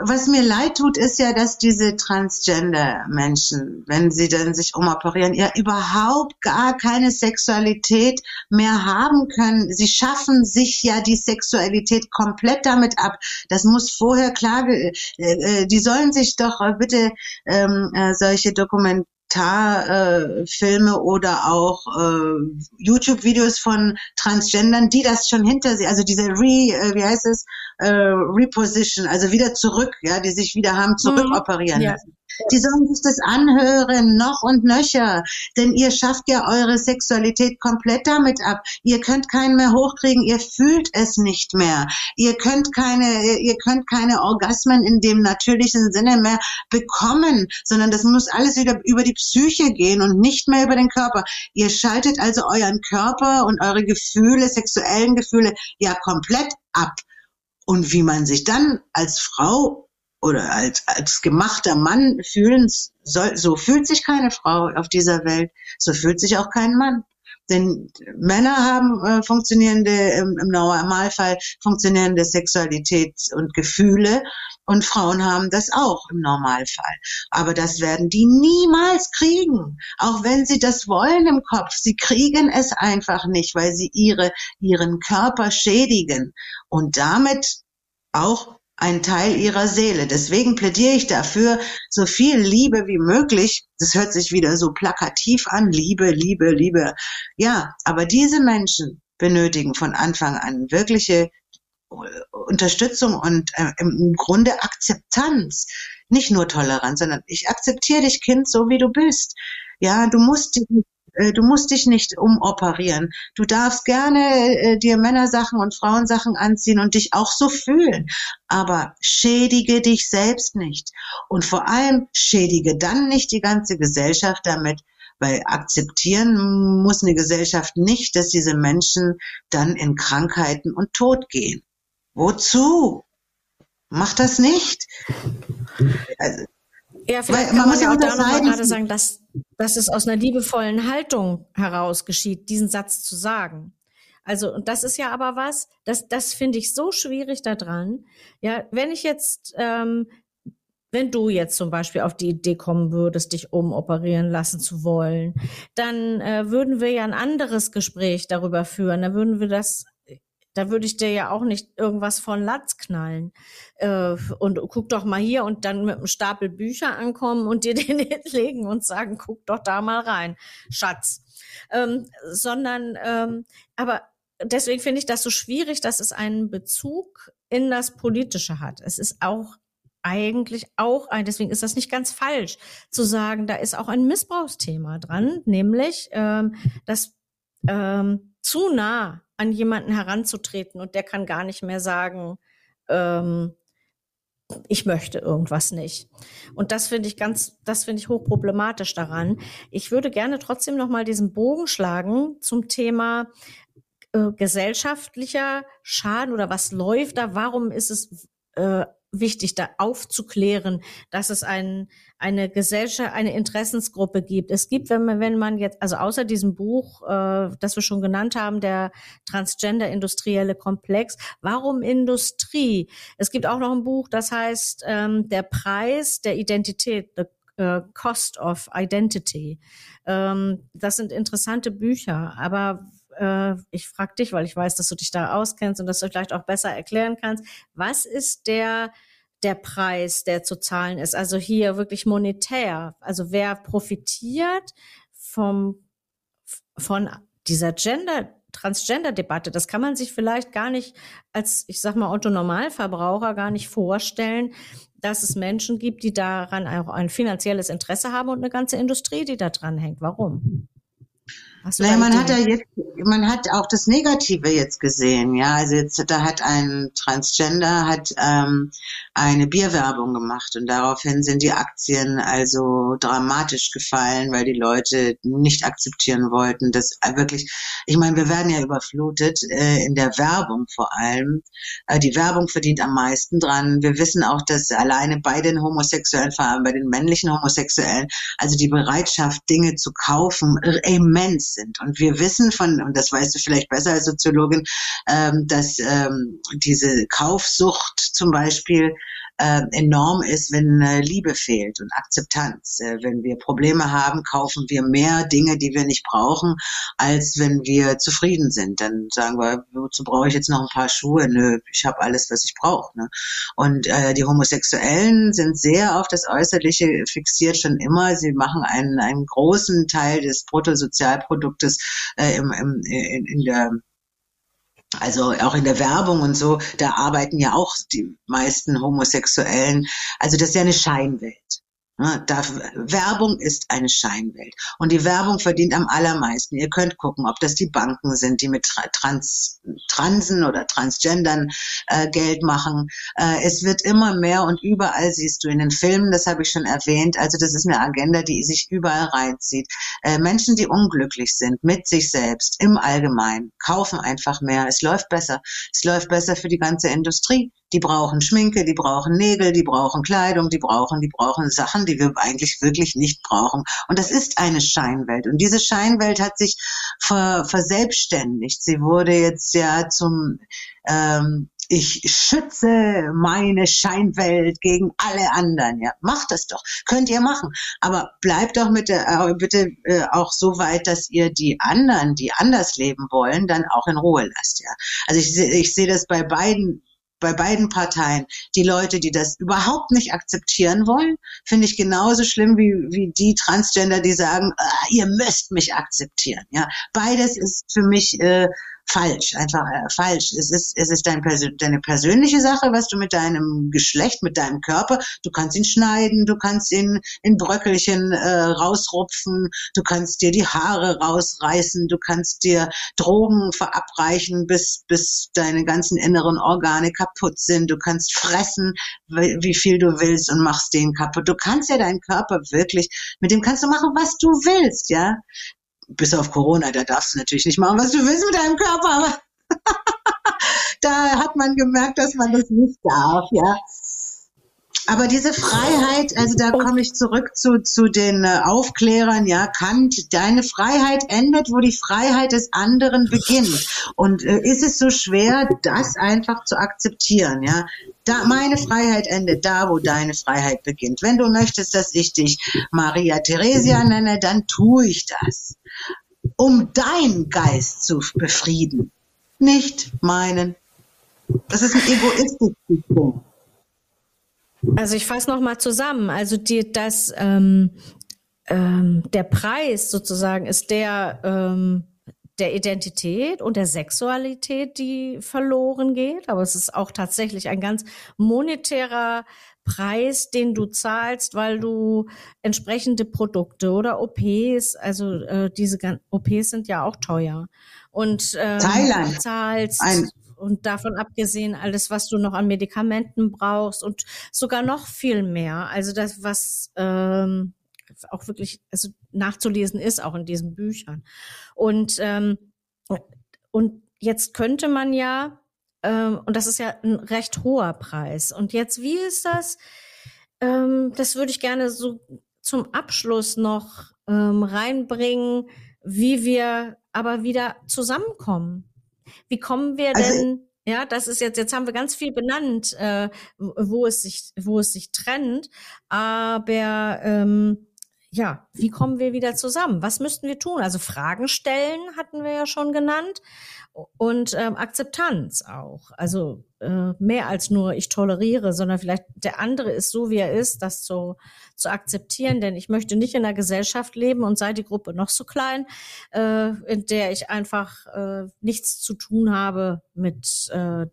was mir leid tut, ist ja, dass diese Transgender-Menschen, wenn sie dann sich umoperieren, ja überhaupt gar keine Sexualität mehr haben können. Sie schaffen sich ja die Sexualität komplett damit ab. Das muss vorher klar, äh, äh, die sollen sich doch bitte ähm, äh, solche Dokumente Dokumentarfilme äh, oder auch äh, YouTube-Videos von Transgendern, die das schon hinter sich, also diese Re, äh, wie heißt es, äh, Reposition, also wieder zurück, ja, die sich wieder haben zurückoperieren mhm. lassen. Die sollen sich das anhören, noch und nöcher. Denn ihr schafft ja eure Sexualität komplett damit ab. Ihr könnt keinen mehr hochkriegen, ihr fühlt es nicht mehr. Ihr könnt keine, ihr könnt keine Orgasmen in dem natürlichen Sinne mehr bekommen, sondern das muss alles wieder über die Psyche gehen und nicht mehr über den Körper. Ihr schaltet also euren Körper und eure Gefühle, sexuellen Gefühle ja komplett ab. Und wie man sich dann als Frau oder als, als gemachter Mann fühlen soll, so fühlt sich keine Frau auf dieser Welt, so fühlt sich auch kein Mann. Denn Männer haben äh, funktionierende, im, im Normalfall funktionierende Sexualität und Gefühle und Frauen haben das auch im Normalfall. Aber das werden die niemals kriegen. Auch wenn sie das wollen im Kopf. Sie kriegen es einfach nicht, weil sie ihre, ihren Körper schädigen und damit auch ein Teil ihrer Seele. Deswegen plädiere ich dafür, so viel Liebe wie möglich. Das hört sich wieder so plakativ an. Liebe, Liebe, Liebe. Ja, aber diese Menschen benötigen von Anfang an wirkliche äh, Unterstützung und äh, im Grunde Akzeptanz. Nicht nur Toleranz, sondern ich akzeptiere dich, Kind, so wie du bist. Ja, du musst dich nicht du musst dich nicht umoperieren. Du darfst gerne äh, dir Männersachen und Frauensachen anziehen und dich auch so fühlen. Aber schädige dich selbst nicht. Und vor allem schädige dann nicht die ganze Gesellschaft damit, weil akzeptieren muss eine Gesellschaft nicht, dass diese Menschen dann in Krankheiten und Tod gehen. Wozu? Mach das nicht. Also, ja, vielleicht Weil, man kann man ja auch da nochmal gerade sagen, dass, dass es aus einer liebevollen Haltung heraus geschieht, diesen Satz zu sagen. Also, und das ist ja aber was, das, das finde ich so schwierig daran. Ja, wenn ich jetzt, ähm, wenn du jetzt zum Beispiel auf die Idee kommen würdest, dich umoperieren lassen zu wollen, dann äh, würden wir ja ein anderes Gespräch darüber führen. Dann würden wir das da würde ich dir ja auch nicht irgendwas von Latz knallen. Äh, und guck doch mal hier und dann mit einem Stapel Bücher ankommen und dir den hinlegen und sagen, guck doch da mal rein, Schatz. Ähm, sondern, ähm, aber deswegen finde ich das so schwierig, dass es einen Bezug in das Politische hat. Es ist auch eigentlich auch ein, deswegen ist das nicht ganz falsch zu sagen, da ist auch ein Missbrauchsthema dran, nämlich ähm, dass ähm, zu nah an jemanden heranzutreten und der kann gar nicht mehr sagen, ähm, ich möchte irgendwas nicht. Und das finde ich ganz, das finde ich hochproblematisch daran. Ich würde gerne trotzdem noch mal diesen Bogen schlagen zum Thema äh, gesellschaftlicher Schaden oder was läuft da? Warum ist es äh, wichtig, da aufzuklären, dass es ein, eine Gesellschaft, eine Interessensgruppe gibt. Es gibt, wenn man, wenn man jetzt, also außer diesem Buch, äh, das wir schon genannt haben, der Transgender-industrielle Komplex, warum Industrie? Es gibt auch noch ein Buch, das heißt ähm, Der Preis der Identität, The äh, Cost of Identity. Ähm, das sind interessante Bücher, aber äh, ich frage dich, weil ich weiß, dass du dich da auskennst und dass du vielleicht auch besser erklären kannst, was ist der der Preis, der zu zahlen ist? Also hier wirklich monetär. Also wer profitiert vom von dieser Gender Transgender-Debatte, das kann man sich vielleicht gar nicht als, ich sag mal, Otto-Normalverbraucher gar nicht vorstellen, dass es Menschen gibt, die daran auch ein finanzielles Interesse haben und eine ganze Industrie, die da dran hängt. Warum? Naja, man hat ja jetzt, man hat auch das Negative jetzt gesehen, ja. Also jetzt, da hat ein Transgender hat ähm, eine Bierwerbung gemacht und daraufhin sind die Aktien also dramatisch gefallen, weil die Leute nicht akzeptieren wollten, dass wirklich, ich meine, wir werden ja überflutet äh, in der Werbung vor allem. Äh, die Werbung verdient am meisten dran. Wir wissen auch, dass alleine bei den Homosexuellen, vor allem bei den männlichen Homosexuellen, also die Bereitschaft, Dinge zu kaufen, immens sind. Und wir wissen von, und das weißt du vielleicht besser als Soziologin, ähm, dass ähm, diese Kaufsucht zum Beispiel äh, enorm ist, wenn äh, Liebe fehlt und Akzeptanz. Äh, wenn wir Probleme haben, kaufen wir mehr Dinge, die wir nicht brauchen, als wenn wir zufrieden sind. Dann sagen wir, wozu brauche ich jetzt noch ein paar Schuhe? Nö, ich habe alles, was ich brauche. Ne? Und äh, die Homosexuellen sind sehr auf das Äußerliche fixiert schon immer. Sie machen einen, einen großen Teil des Bruttosozialproduktes äh, im, im, in, in der also auch in der Werbung und so, da arbeiten ja auch die meisten Homosexuellen. Also das ist ja eine Scheinwelt. Ne, da, Werbung ist eine Scheinwelt. Und die Werbung verdient am allermeisten. Ihr könnt gucken, ob das die Banken sind, die mit Trans, Transen oder Transgendern äh, Geld machen. Äh, es wird immer mehr und überall siehst du in den Filmen, das habe ich schon erwähnt. Also das ist eine Agenda, die sich überall reinzieht. Äh, Menschen, die unglücklich sind mit sich selbst im Allgemeinen, kaufen einfach mehr. Es läuft besser. Es läuft besser für die ganze Industrie. Die brauchen Schminke, die brauchen Nägel, die brauchen Kleidung, die brauchen, die brauchen Sachen, die wir eigentlich wirklich nicht brauchen. Und das ist eine Scheinwelt. Und diese Scheinwelt hat sich ver, verselbstständigt. Sie wurde jetzt ja zum ähm, ich schütze meine Scheinwelt gegen alle anderen. Ja, macht das doch. Könnt ihr machen. Aber bleibt doch mit der, äh, bitte äh, auch so weit, dass ihr die anderen, die anders leben wollen, dann auch in Ruhe lasst. Ja, also ich, ich sehe das bei beiden bei beiden Parteien. Die Leute, die das überhaupt nicht akzeptieren wollen, finde ich genauso schlimm wie, wie die Transgender, die sagen, ah, ihr müsst mich akzeptieren. Ja, beides ist für mich äh, falsch, einfach äh, falsch. Es ist, es ist dein Persön deine persönliche Sache, was du mit deinem Geschlecht, mit deinem Körper, du kannst ihn schneiden, du kannst ihn in Bröckelchen äh, rausrupfen, du kannst dir die Haare rausreißen, du kannst dir Drogen verabreichen, bis, bis deine ganzen inneren Organe kaputt sind, du kannst fressen, wie viel du willst und machst den kaputt. Du kannst ja deinen Körper wirklich, mit dem kannst du machen, was du willst, ja bis auf Corona, da darfst du natürlich nicht machen, was du willst mit deinem Körper, aber da hat man gemerkt, dass man das nicht darf, ja. Aber diese Freiheit, also da komme ich zurück zu, zu den äh, Aufklärern, ja, Kant, deine Freiheit endet, wo die Freiheit des anderen beginnt. Und äh, ist es so schwer, das einfach zu akzeptieren, ja? Da, meine Freiheit endet da, wo deine Freiheit beginnt. Wenn du möchtest, dass ich dich Maria Theresia nenne, dann tue ich das. Um deinen Geist zu befrieden, nicht meinen. Das ist ein egoistisches Punkt. Also ich fasse nochmal zusammen. Also die, das, ähm, ähm, der Preis sozusagen ist der ähm, der Identität und der Sexualität, die verloren geht. Aber es ist auch tatsächlich ein ganz monetärer Preis, den du zahlst, weil du entsprechende Produkte oder OPs, also äh, diese OPs sind ja auch teuer. Und ähm, Thailand. zahlst Ein und davon abgesehen alles, was du noch an Medikamenten brauchst und sogar noch viel mehr. Also das, was ähm, auch wirklich also nachzulesen ist, auch in diesen Büchern. Und ähm, und jetzt könnte man ja ähm, und das ist ja ein recht hoher Preis. Und jetzt wie ist das? Ähm, das würde ich gerne so zum Abschluss noch ähm, reinbringen, wie wir aber wieder zusammenkommen. Wie kommen wir also, denn? Ja, das ist jetzt, jetzt haben wir ganz viel benannt, äh, wo es sich, wo es sich trennt. Aber ähm, ja, wie kommen wir wieder zusammen? Was müssten wir tun? Also Fragen stellen hatten wir ja schon genannt und ähm, Akzeptanz auch. Also äh, mehr als nur ich toleriere, sondern vielleicht der andere ist so, wie er ist, das zu, zu akzeptieren. Denn ich möchte nicht in einer Gesellschaft leben und sei die Gruppe noch so klein, äh, in der ich einfach äh, nichts zu tun habe mit äh,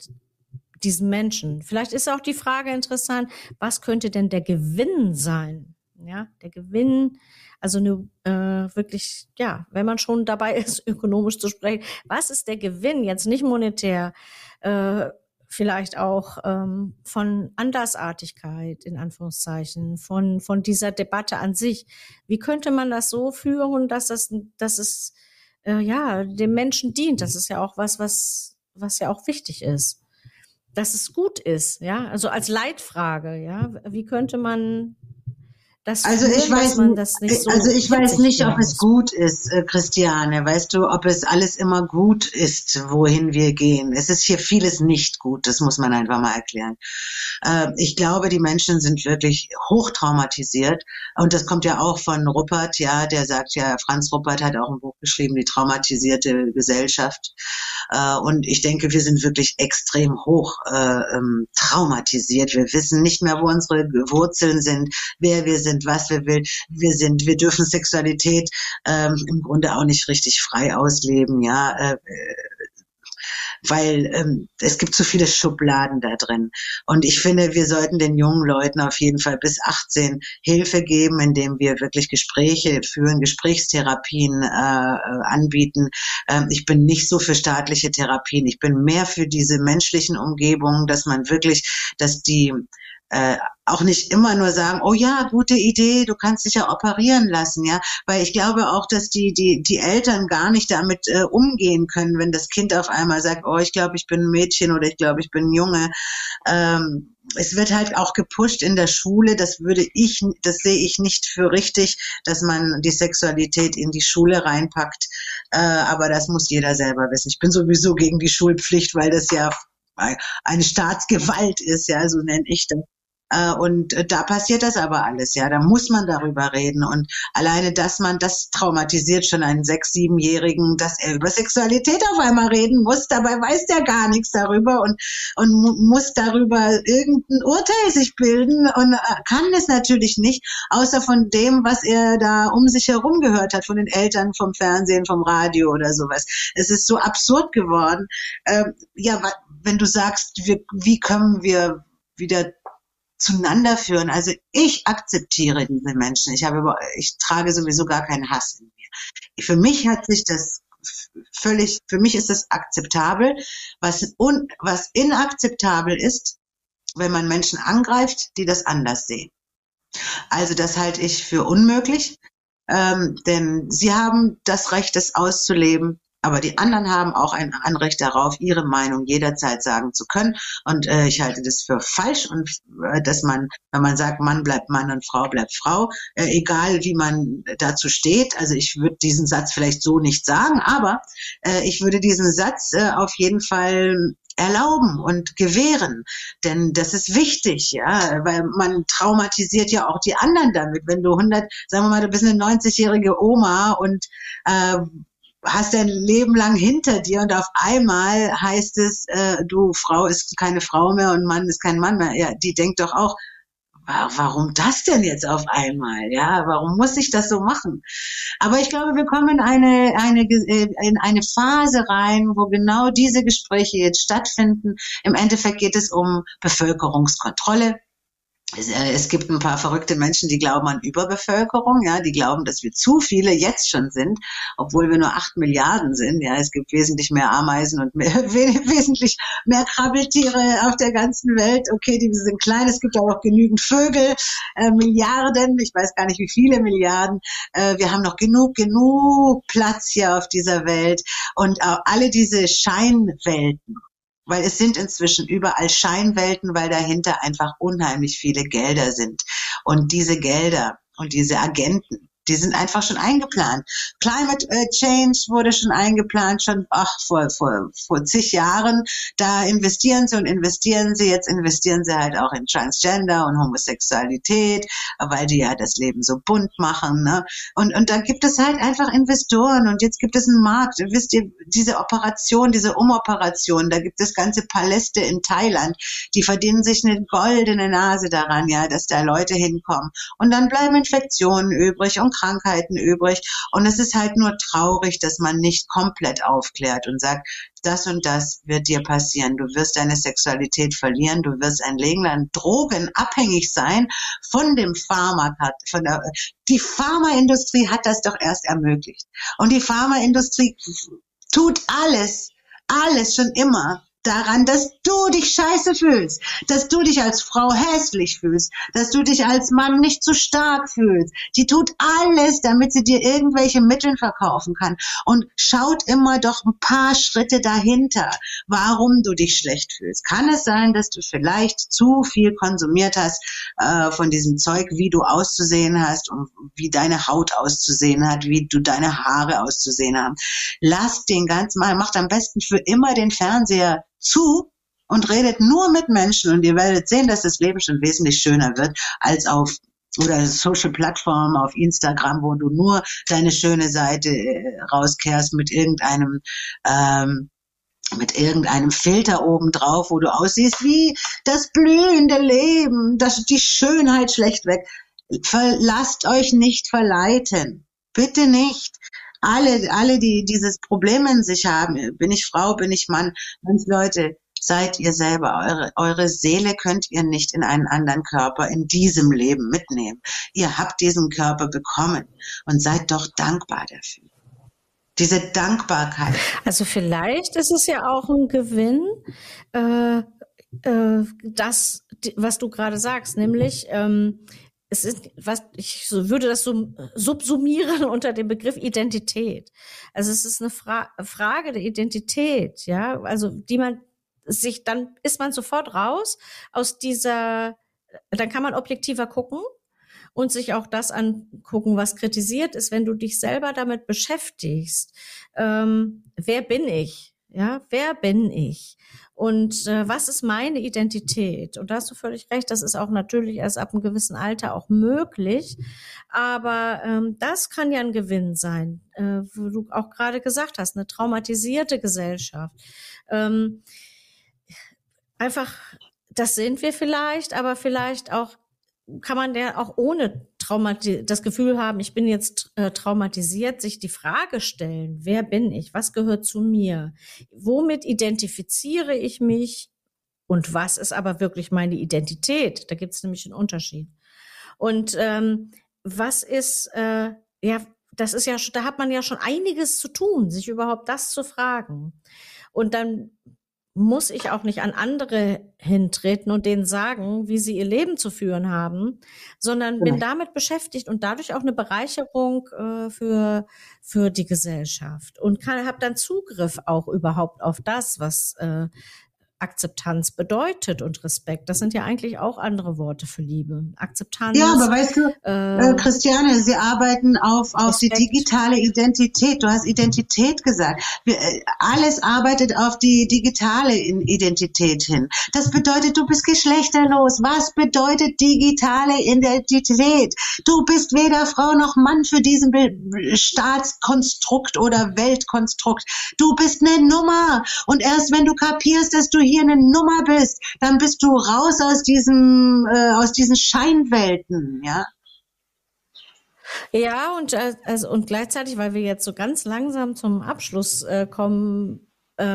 diesen Menschen. Vielleicht ist auch die Frage interessant, was könnte denn der Gewinn sein? Ja, der Gewinn, also eine, äh, wirklich, ja, wenn man schon dabei ist, ökonomisch zu sprechen, was ist der Gewinn jetzt nicht monetär, äh, vielleicht auch ähm, von Andersartigkeit in Anführungszeichen, von von dieser Debatte an sich. Wie könnte man das so führen, dass das, dass es äh, ja dem Menschen dient? Das ist ja auch was, was was ja auch wichtig ist, dass es gut ist, ja. Also als Leitfrage, ja. Wie könnte man also ich weiß, so also ich weiß nicht, ob es gut ist, äh, Christiane. Weißt du, ob es alles immer gut ist, wohin wir gehen. Es ist hier vieles nicht gut. Das muss man einfach mal erklären. Äh, ich glaube, die Menschen sind wirklich hochtraumatisiert. Und das kommt ja auch von Ruppert, ja, der sagt ja, Franz Ruppert hat auch ein Buch geschrieben, die traumatisierte Gesellschaft. Äh, und ich denke, wir sind wirklich extrem hoch äh, ähm, traumatisiert. Wir wissen nicht mehr, wo unsere Wurzeln sind, wer wir sind sind, was wir will, wir sind. Wir dürfen Sexualität ähm, im Grunde auch nicht richtig frei ausleben, ja. Äh, weil ähm, es gibt so viele Schubladen da drin. Und ich finde, wir sollten den jungen Leuten auf jeden Fall bis 18 Hilfe geben, indem wir wirklich Gespräche führen, Gesprächstherapien äh, anbieten. Ähm, ich bin nicht so für staatliche Therapien. Ich bin mehr für diese menschlichen Umgebungen, dass man wirklich, dass die äh, auch nicht immer nur sagen, oh ja, gute Idee, du kannst dich ja operieren lassen, ja, weil ich glaube auch, dass die die die Eltern gar nicht damit äh, umgehen können, wenn das Kind auf einmal sagt, oh, ich glaube, ich bin ein Mädchen oder ich glaube, ich bin ein Junge. Ähm, es wird halt auch gepusht in der Schule. Das würde ich, das sehe ich nicht für richtig, dass man die Sexualität in die Schule reinpackt. Äh, aber das muss jeder selber wissen. Ich bin sowieso gegen die Schulpflicht, weil das ja eine Staatsgewalt ist, ja, so nenne ich das. Äh, und äh, da passiert das aber alles, ja. Da muss man darüber reden. Und alleine, dass man das traumatisiert schon einen sechs-, siebenjährigen, dass er über Sexualität auf einmal reden muss. Dabei weiß der gar nichts darüber und, und muss darüber irgendein Urteil sich bilden und äh, kann es natürlich nicht, außer von dem, was er da um sich herum gehört hat, von den Eltern, vom Fernsehen, vom Radio oder sowas. Es ist so absurd geworden. Ähm, ja, wenn du sagst, wir, wie können wir wieder zueinander führen. Also ich akzeptiere diese Menschen. Ich habe, ich trage sowieso gar keinen Hass in mir. Für mich hat sich das völlig, für mich ist das akzeptabel. Was, un, was inakzeptabel ist, wenn man Menschen angreift, die das anders sehen. Also das halte ich für unmöglich, ähm, denn sie haben das Recht, das auszuleben. Aber die anderen haben auch ein Anrecht darauf, ihre Meinung jederzeit sagen zu können. Und äh, ich halte das für falsch und äh, dass man, wenn man sagt, Mann bleibt Mann und Frau bleibt Frau, äh, egal wie man dazu steht. Also ich würde diesen Satz vielleicht so nicht sagen, aber äh, ich würde diesen Satz äh, auf jeden Fall erlauben und gewähren. Denn das ist wichtig, ja, weil man traumatisiert ja auch die anderen damit. Wenn du 100, sagen wir mal, du bist eine 90-jährige Oma und äh, hast dein Leben lang hinter dir und auf einmal heißt es, äh, du Frau ist keine Frau mehr und Mann ist kein Mann mehr. Ja, die denkt doch auch, warum das denn jetzt auf einmal? Ja, warum muss ich das so machen? Aber ich glaube, wir kommen in eine, eine, äh, in eine Phase rein, wo genau diese Gespräche jetzt stattfinden. Im Endeffekt geht es um Bevölkerungskontrolle. Äh, es gibt ein paar verrückte Menschen, die glauben an Überbevölkerung, ja, die glauben, dass wir zu viele jetzt schon sind, obwohl wir nur acht Milliarden sind. Ja, es gibt wesentlich mehr Ameisen und mehr, wesentlich mehr Krabbeltiere auf der ganzen Welt. Okay, die sind klein, es gibt aber auch genügend Vögel, äh, Milliarden, ich weiß gar nicht wie viele Milliarden. Äh, wir haben noch genug, genug Platz hier auf dieser Welt und äh, alle diese Scheinwelten weil es sind inzwischen überall Scheinwelten, weil dahinter einfach unheimlich viele Gelder sind. Und diese Gelder und diese Agenten, die sind einfach schon eingeplant. Climate äh, Change wurde schon eingeplant, schon ach, vor, vor, vor zig Jahren. Da investieren sie und investieren sie. Jetzt investieren sie halt auch in Transgender und Homosexualität, weil die ja das Leben so bunt machen. Ne? Und, und da gibt es halt einfach Investoren und jetzt gibt es einen Markt. Wisst ihr, diese Operation, diese Umoperation, da gibt es ganze Paläste in Thailand, die verdienen sich eine goldene Nase daran, ja, dass da Leute hinkommen. Und dann bleiben Infektionen übrig und Krankheiten übrig. Und es ist halt nur traurig, dass man nicht komplett aufklärt und sagt, das und das wird dir passieren. Du wirst deine Sexualität verlieren. Du wirst ein Leben lang drogenabhängig sein von dem Pharmakat, von der, die Pharmaindustrie hat das doch erst ermöglicht. Und die Pharmaindustrie tut alles, alles schon immer, daran, dass du dich scheiße fühlst, dass du dich als Frau hässlich fühlst, dass du dich als Mann nicht zu stark fühlst. Die tut alles, damit sie dir irgendwelche Mittel verkaufen kann und schaut immer doch ein paar Schritte dahinter, warum du dich schlecht fühlst. Kann es sein, dass du vielleicht zu viel konsumiert hast äh, von diesem Zeug, wie du auszusehen hast und wie deine Haut auszusehen hat, wie du deine Haare auszusehen haben. Lass den ganz mal, macht am besten für immer den Fernseher zu und redet nur mit Menschen und ihr werdet sehen, dass das Leben schon wesentlich schöner wird als auf oder Social Plattformen auf Instagram, wo du nur deine schöne Seite äh, rauskehrst mit irgendeinem ähm, mit irgendeinem Filter oben drauf, wo du aussiehst wie das blühende Leben, das, die Schönheit schlecht weg. Verlasst euch nicht verleiten. Bitte nicht alle, alle, die dieses Problem in sich haben, bin ich Frau, bin ich Mann, fünf Leute, seid ihr selber. Eure, eure Seele könnt ihr nicht in einen anderen Körper in diesem Leben mitnehmen. Ihr habt diesen Körper bekommen und seid doch dankbar dafür. Diese Dankbarkeit. Also vielleicht ist es ja auch ein Gewinn, äh, äh, das, was du gerade sagst, nämlich ähm, es ist, was, ich würde das so subsumieren unter dem Begriff Identität. Also es ist eine Fra Frage der Identität, ja, also die man sich, dann ist man sofort raus aus dieser, dann kann man objektiver gucken und sich auch das angucken, was kritisiert ist, wenn du dich selber damit beschäftigst. Ähm, wer bin ich? Ja, wer bin ich? Und äh, was ist meine Identität? Und da hast du völlig recht, das ist auch natürlich erst ab einem gewissen Alter auch möglich. Aber ähm, das kann ja ein Gewinn sein, äh, wo du auch gerade gesagt hast, eine traumatisierte Gesellschaft. Ähm, einfach, das sind wir vielleicht, aber vielleicht auch kann man ja auch ohne Traumati das Gefühl haben, ich bin jetzt äh, traumatisiert, sich die Frage stellen, wer bin ich? Was gehört zu mir? Womit identifiziere ich mich? Und was ist aber wirklich meine Identität? Da gibt es nämlich einen Unterschied. Und ähm, was ist, äh, ja, das ist ja, da hat man ja schon einiges zu tun, sich überhaupt das zu fragen. Und dann muss ich auch nicht an andere hintreten und denen sagen, wie sie ihr Leben zu führen haben, sondern bin damit beschäftigt und dadurch auch eine Bereicherung äh, für für die Gesellschaft und kann habe dann Zugriff auch überhaupt auf das, was äh, Akzeptanz bedeutet und Respekt. Das sind ja eigentlich auch andere Worte für Liebe. Akzeptanz. Ja, aber weißt du, äh, äh, Christiane, Sie arbeiten auf, auf die digitale Identität. Du hast Identität gesagt. Wir, äh, alles arbeitet auf die digitale Identität hin. Das bedeutet, du bist geschlechterlos. Was bedeutet digitale Identität? Du bist weder Frau noch Mann für diesen Staatskonstrukt oder Weltkonstrukt. Du bist eine Nummer. Und erst wenn du kapierst, dass du hier eine Nummer bist, dann bist du raus aus diesem, äh, aus diesen Scheinwelten, ja. Ja, und, äh, also, und gleichzeitig, weil wir jetzt so ganz langsam zum Abschluss äh, kommen, äh,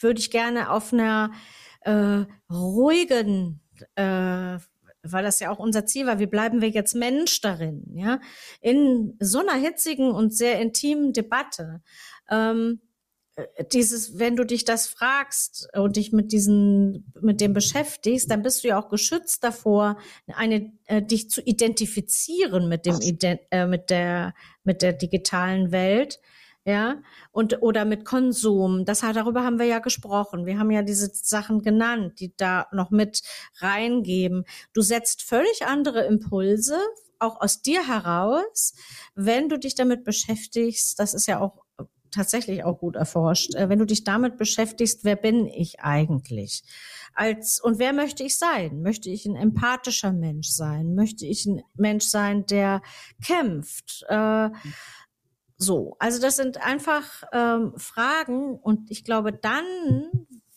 würde ich gerne auf einer äh, ruhigen, äh, weil das ja auch unser Ziel war, wie bleiben wir jetzt Mensch darin, ja, in so einer hitzigen und sehr intimen Debatte. Ähm, äh, dieses, wenn du dich das fragst und dich mit diesen, mit dem beschäftigst, dann bist du ja auch geschützt davor, eine, äh, dich zu identifizieren mit dem, äh, mit der, mit der digitalen Welt. Ja, und, oder mit Konsum. Das, darüber haben wir ja gesprochen. Wir haben ja diese Sachen genannt, die da noch mit reingeben. Du setzt völlig andere Impulse, auch aus dir heraus, wenn du dich damit beschäftigst. Das ist ja auch tatsächlich auch gut erforscht. Äh, wenn du dich damit beschäftigst, wer bin ich eigentlich? Als, und wer möchte ich sein? Möchte ich ein empathischer Mensch sein? Möchte ich ein Mensch sein, der kämpft? Äh, so, also das sind einfach ähm, Fragen und ich glaube dann,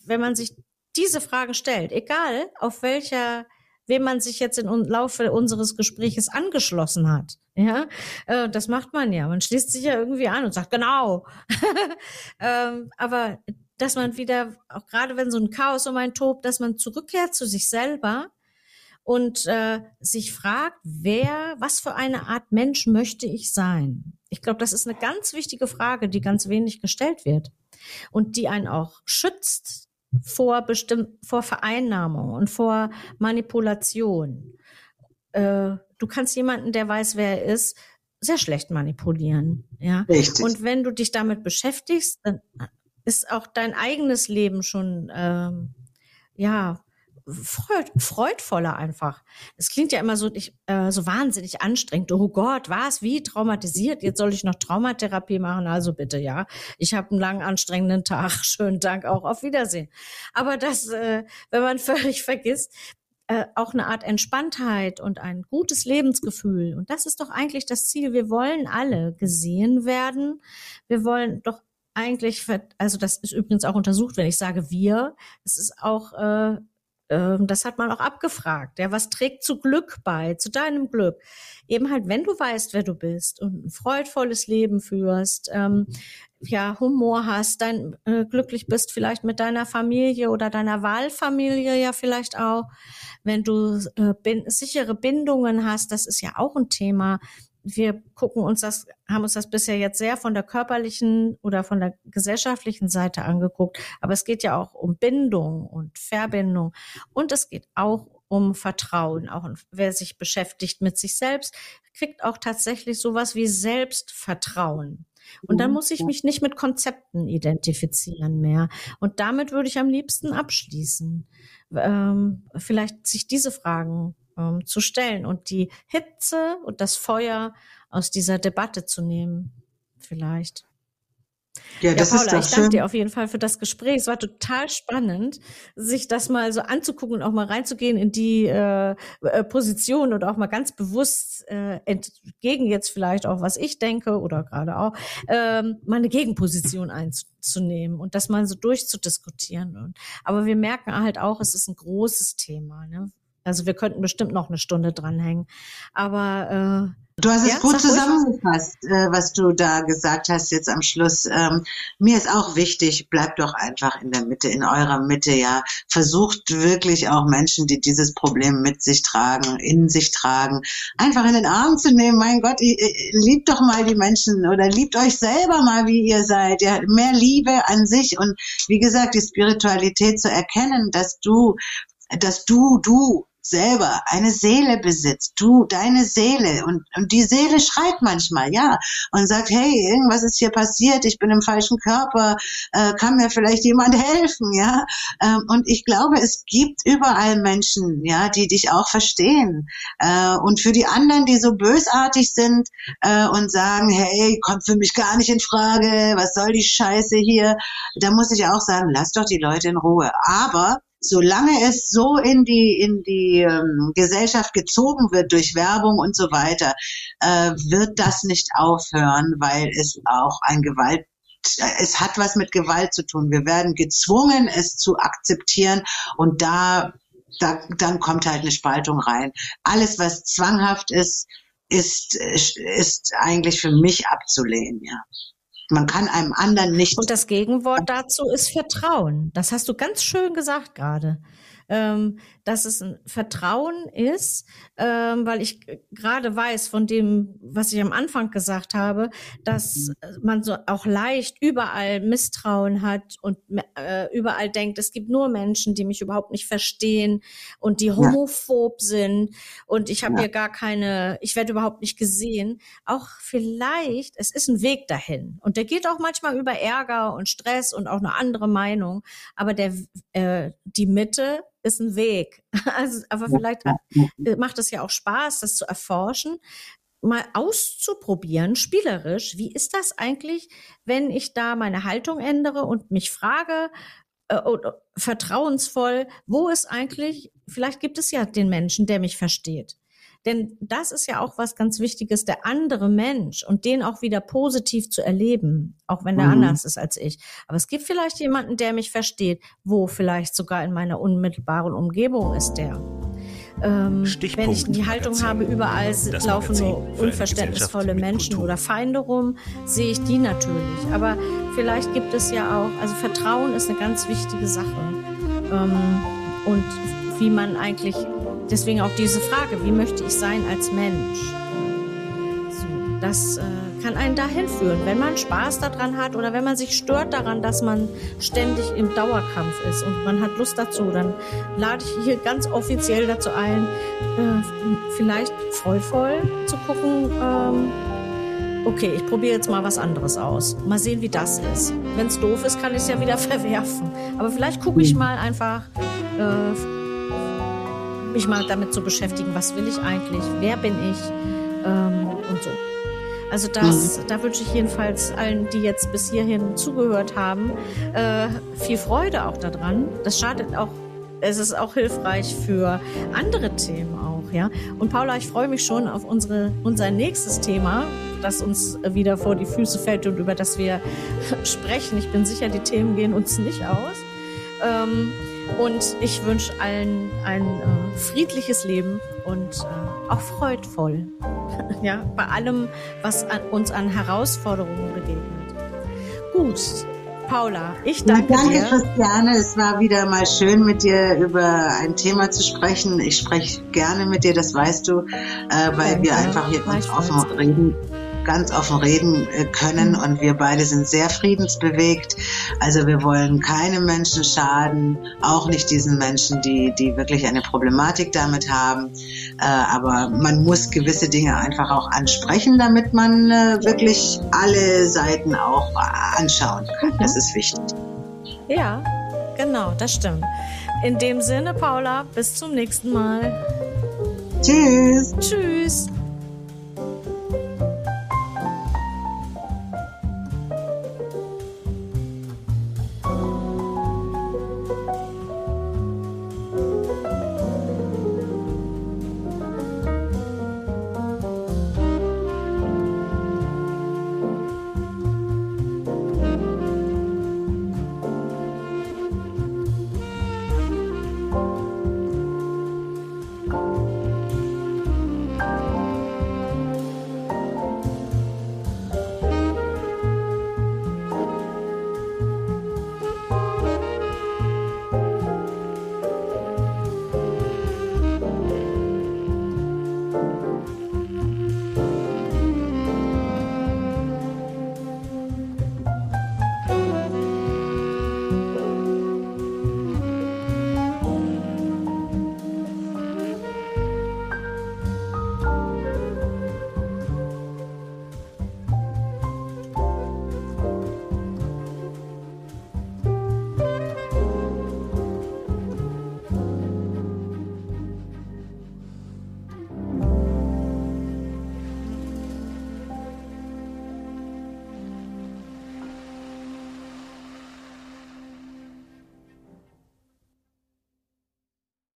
wenn man sich diese Fragen stellt, egal auf welcher wem man sich jetzt im Laufe unseres Gespräches angeschlossen hat. Ja, äh, das macht man ja. Man schließt sich ja irgendwie an und sagt, genau. ähm, aber dass man wieder, auch gerade wenn so ein Chaos um einen tobt, dass man zurückkehrt zu sich selber und äh, sich fragt, wer, was für eine Art Mensch möchte ich sein? Ich glaube, das ist eine ganz wichtige Frage, die ganz wenig gestellt wird und die einen auch schützt vor bestimmt vor Vereinnahmung und vor Manipulation. Äh, du kannst jemanden, der weiß, wer er ist, sehr schlecht manipulieren. Ja. Richtig. Und wenn du dich damit beschäftigst, dann ist auch dein eigenes Leben schon ähm, ja freud, freudvoller einfach. Es klingt ja immer so, ich, äh, so wahnsinnig anstrengend. Oh Gott, was, wie traumatisiert? Jetzt soll ich noch Traumatherapie machen? Also bitte, ja. Ich habe einen langen, anstrengenden Tag. Schönen Dank auch. Auf Wiedersehen. Aber das, äh, wenn man völlig vergisst, äh, auch eine Art Entspanntheit und ein gutes Lebensgefühl. Und das ist doch eigentlich das Ziel. Wir wollen alle gesehen werden. Wir wollen doch eigentlich, also das ist übrigens auch untersucht, wenn ich sage wir, es ist auch äh, das hat man auch abgefragt. Ja, was trägt zu Glück bei, zu deinem Glück? Eben halt, wenn du weißt, wer du bist und ein freudvolles Leben führst, ähm, ja, Humor hast, dein, äh, glücklich bist vielleicht mit deiner Familie oder deiner Wahlfamilie ja vielleicht auch, wenn du äh, bin, sichere Bindungen hast, das ist ja auch ein Thema, wir gucken uns das, haben uns das bisher jetzt sehr von der körperlichen oder von der gesellschaftlichen Seite angeguckt. Aber es geht ja auch um Bindung und Verbindung. Und es geht auch um Vertrauen. Auch wer sich beschäftigt mit sich selbst, kriegt auch tatsächlich sowas wie Selbstvertrauen. Und dann mhm. muss ich mich nicht mit Konzepten identifizieren mehr. Und damit würde ich am liebsten abschließen. Ähm, vielleicht sich diese Fragen ähm, zu stellen und die Hitze und das Feuer aus dieser Debatte zu nehmen, vielleicht. Ja, das ja, Paula, ist doch ich danke schön. dir auf jeden Fall für das Gespräch. Es war total spannend, sich das mal so anzugucken und auch mal reinzugehen in die äh, äh, Position und auch mal ganz bewusst äh, entgegen jetzt vielleicht auch, was ich denke oder gerade auch, ähm, mal eine Gegenposition einzunehmen und das mal so durchzudiskutieren. Und, aber wir merken halt auch, es ist ein großes Thema. Ne? Also wir könnten bestimmt noch eine Stunde dranhängen. Aber äh, Du hast es ja, gut zusammengefasst, äh, was du da gesagt hast jetzt am Schluss. Ähm, mir ist auch wichtig, bleibt doch einfach in der Mitte, in eurer Mitte, ja. Versucht wirklich auch Menschen, die dieses Problem mit sich tragen, in sich tragen, einfach in den Arm zu nehmen. Mein Gott, liebt doch mal die Menschen oder liebt euch selber mal, wie ihr seid. Ja, mehr Liebe an sich und wie gesagt, die Spiritualität zu erkennen, dass du dass du, du selber eine Seele besitzt, du, deine Seele. Und, und die Seele schreit manchmal, ja, und sagt, hey, irgendwas ist hier passiert, ich bin im falschen Körper, äh, kann mir vielleicht jemand helfen, ja, ähm, und ich glaube, es gibt überall Menschen, ja, die dich auch verstehen. Äh, und für die anderen, die so bösartig sind äh, und sagen, hey, kommt für mich gar nicht in Frage, was soll die Scheiße hier, da muss ich auch sagen, lass doch die Leute in Ruhe, aber solange es so in die in die ähm, Gesellschaft gezogen wird durch Werbung und so weiter, äh, wird das nicht aufhören, weil es auch ein Gewalt es hat was mit Gewalt zu tun. Wir werden gezwungen, es zu akzeptieren und da, da dann kommt halt eine Spaltung rein. Alles, was zwanghaft ist, ist, ist eigentlich für mich abzulehnen, ja. Man kann einem anderen nicht. Und das Gegenwort dazu ist Vertrauen. Das hast du ganz schön gesagt gerade ähm, dass es ein Vertrauen ist, ähm, weil ich gerade weiß von dem, was ich am Anfang gesagt habe, dass mhm. man so auch leicht überall Misstrauen hat und äh, überall denkt, es gibt nur Menschen, die mich überhaupt nicht verstehen und die homophob ja. sind und ich habe ja. hier gar keine, ich werde überhaupt nicht gesehen. Auch vielleicht, es ist ein Weg dahin und der geht auch manchmal über Ärger und Stress und auch eine andere Meinung, aber der äh, die Mitte ist ein Weg. Also, aber vielleicht äh, macht es ja auch Spaß, das zu erforschen, mal auszuprobieren, spielerisch. Wie ist das eigentlich, wenn ich da meine Haltung ändere und mich frage, äh, vertrauensvoll, wo ist eigentlich, vielleicht gibt es ja den Menschen, der mich versteht. Denn das ist ja auch was ganz Wichtiges, der andere Mensch und den auch wieder positiv zu erleben, auch wenn der mhm. anders ist als ich. Aber es gibt vielleicht jemanden, der mich versteht, wo vielleicht sogar in meiner unmittelbaren Umgebung ist der. Ähm, wenn ich die Haltung habe, überall laufen nur unverständnisvolle Menschen oder Feinde rum, sehe ich die natürlich. Aber vielleicht gibt es ja auch, also Vertrauen ist eine ganz wichtige Sache. Ähm, und wie man eigentlich Deswegen auch diese Frage, wie möchte ich sein als Mensch? So, das äh, kann einen dahin führen, wenn man Spaß daran hat oder wenn man sich stört daran, dass man ständig im Dauerkampf ist und man hat Lust dazu, dann lade ich hier ganz offiziell dazu ein, äh, vielleicht voll voll zu gucken. Ähm, okay, ich probiere jetzt mal was anderes aus. Mal sehen, wie das ist. Wenn es doof ist, kann ich es ja wieder verwerfen. Aber vielleicht gucke ich mal einfach. Äh, mich mal damit zu beschäftigen, was will ich eigentlich, wer bin ich ähm, und so. Also das, mhm. da wünsche ich jedenfalls allen, die jetzt bis hierhin zugehört haben, äh, viel Freude auch daran. Das schadet auch, es ist auch hilfreich für andere Themen auch, ja. Und Paula, ich freue mich schon auf unsere, unser nächstes Thema, das uns wieder vor die Füße fällt und über das wir sprechen. Ich bin sicher, die Themen gehen uns nicht aus. Ähm, und ich wünsche allen ein äh, friedliches Leben und äh, auch freudvoll. ja, bei allem, was an, uns an Herausforderungen begegnet. Gut, Paula, ich danke, danke dir. Danke, Christiane. Es war wieder mal schön, mit dir über ein Thema zu sprechen. Ich spreche gerne mit dir, das weißt du, äh, weil danke. wir einfach hier ganz offen reden ganz offen reden äh, können und wir beide sind sehr friedensbewegt. Also wir wollen keinem Menschen schaden, auch nicht diesen Menschen, die, die wirklich eine Problematik damit haben. Äh, aber man muss gewisse Dinge einfach auch ansprechen, damit man äh, wirklich alle Seiten auch anschauen kann. Das ist wichtig. Ja, genau, das stimmt. In dem Sinne, Paula, bis zum nächsten Mal. Tschüss. Tschüss.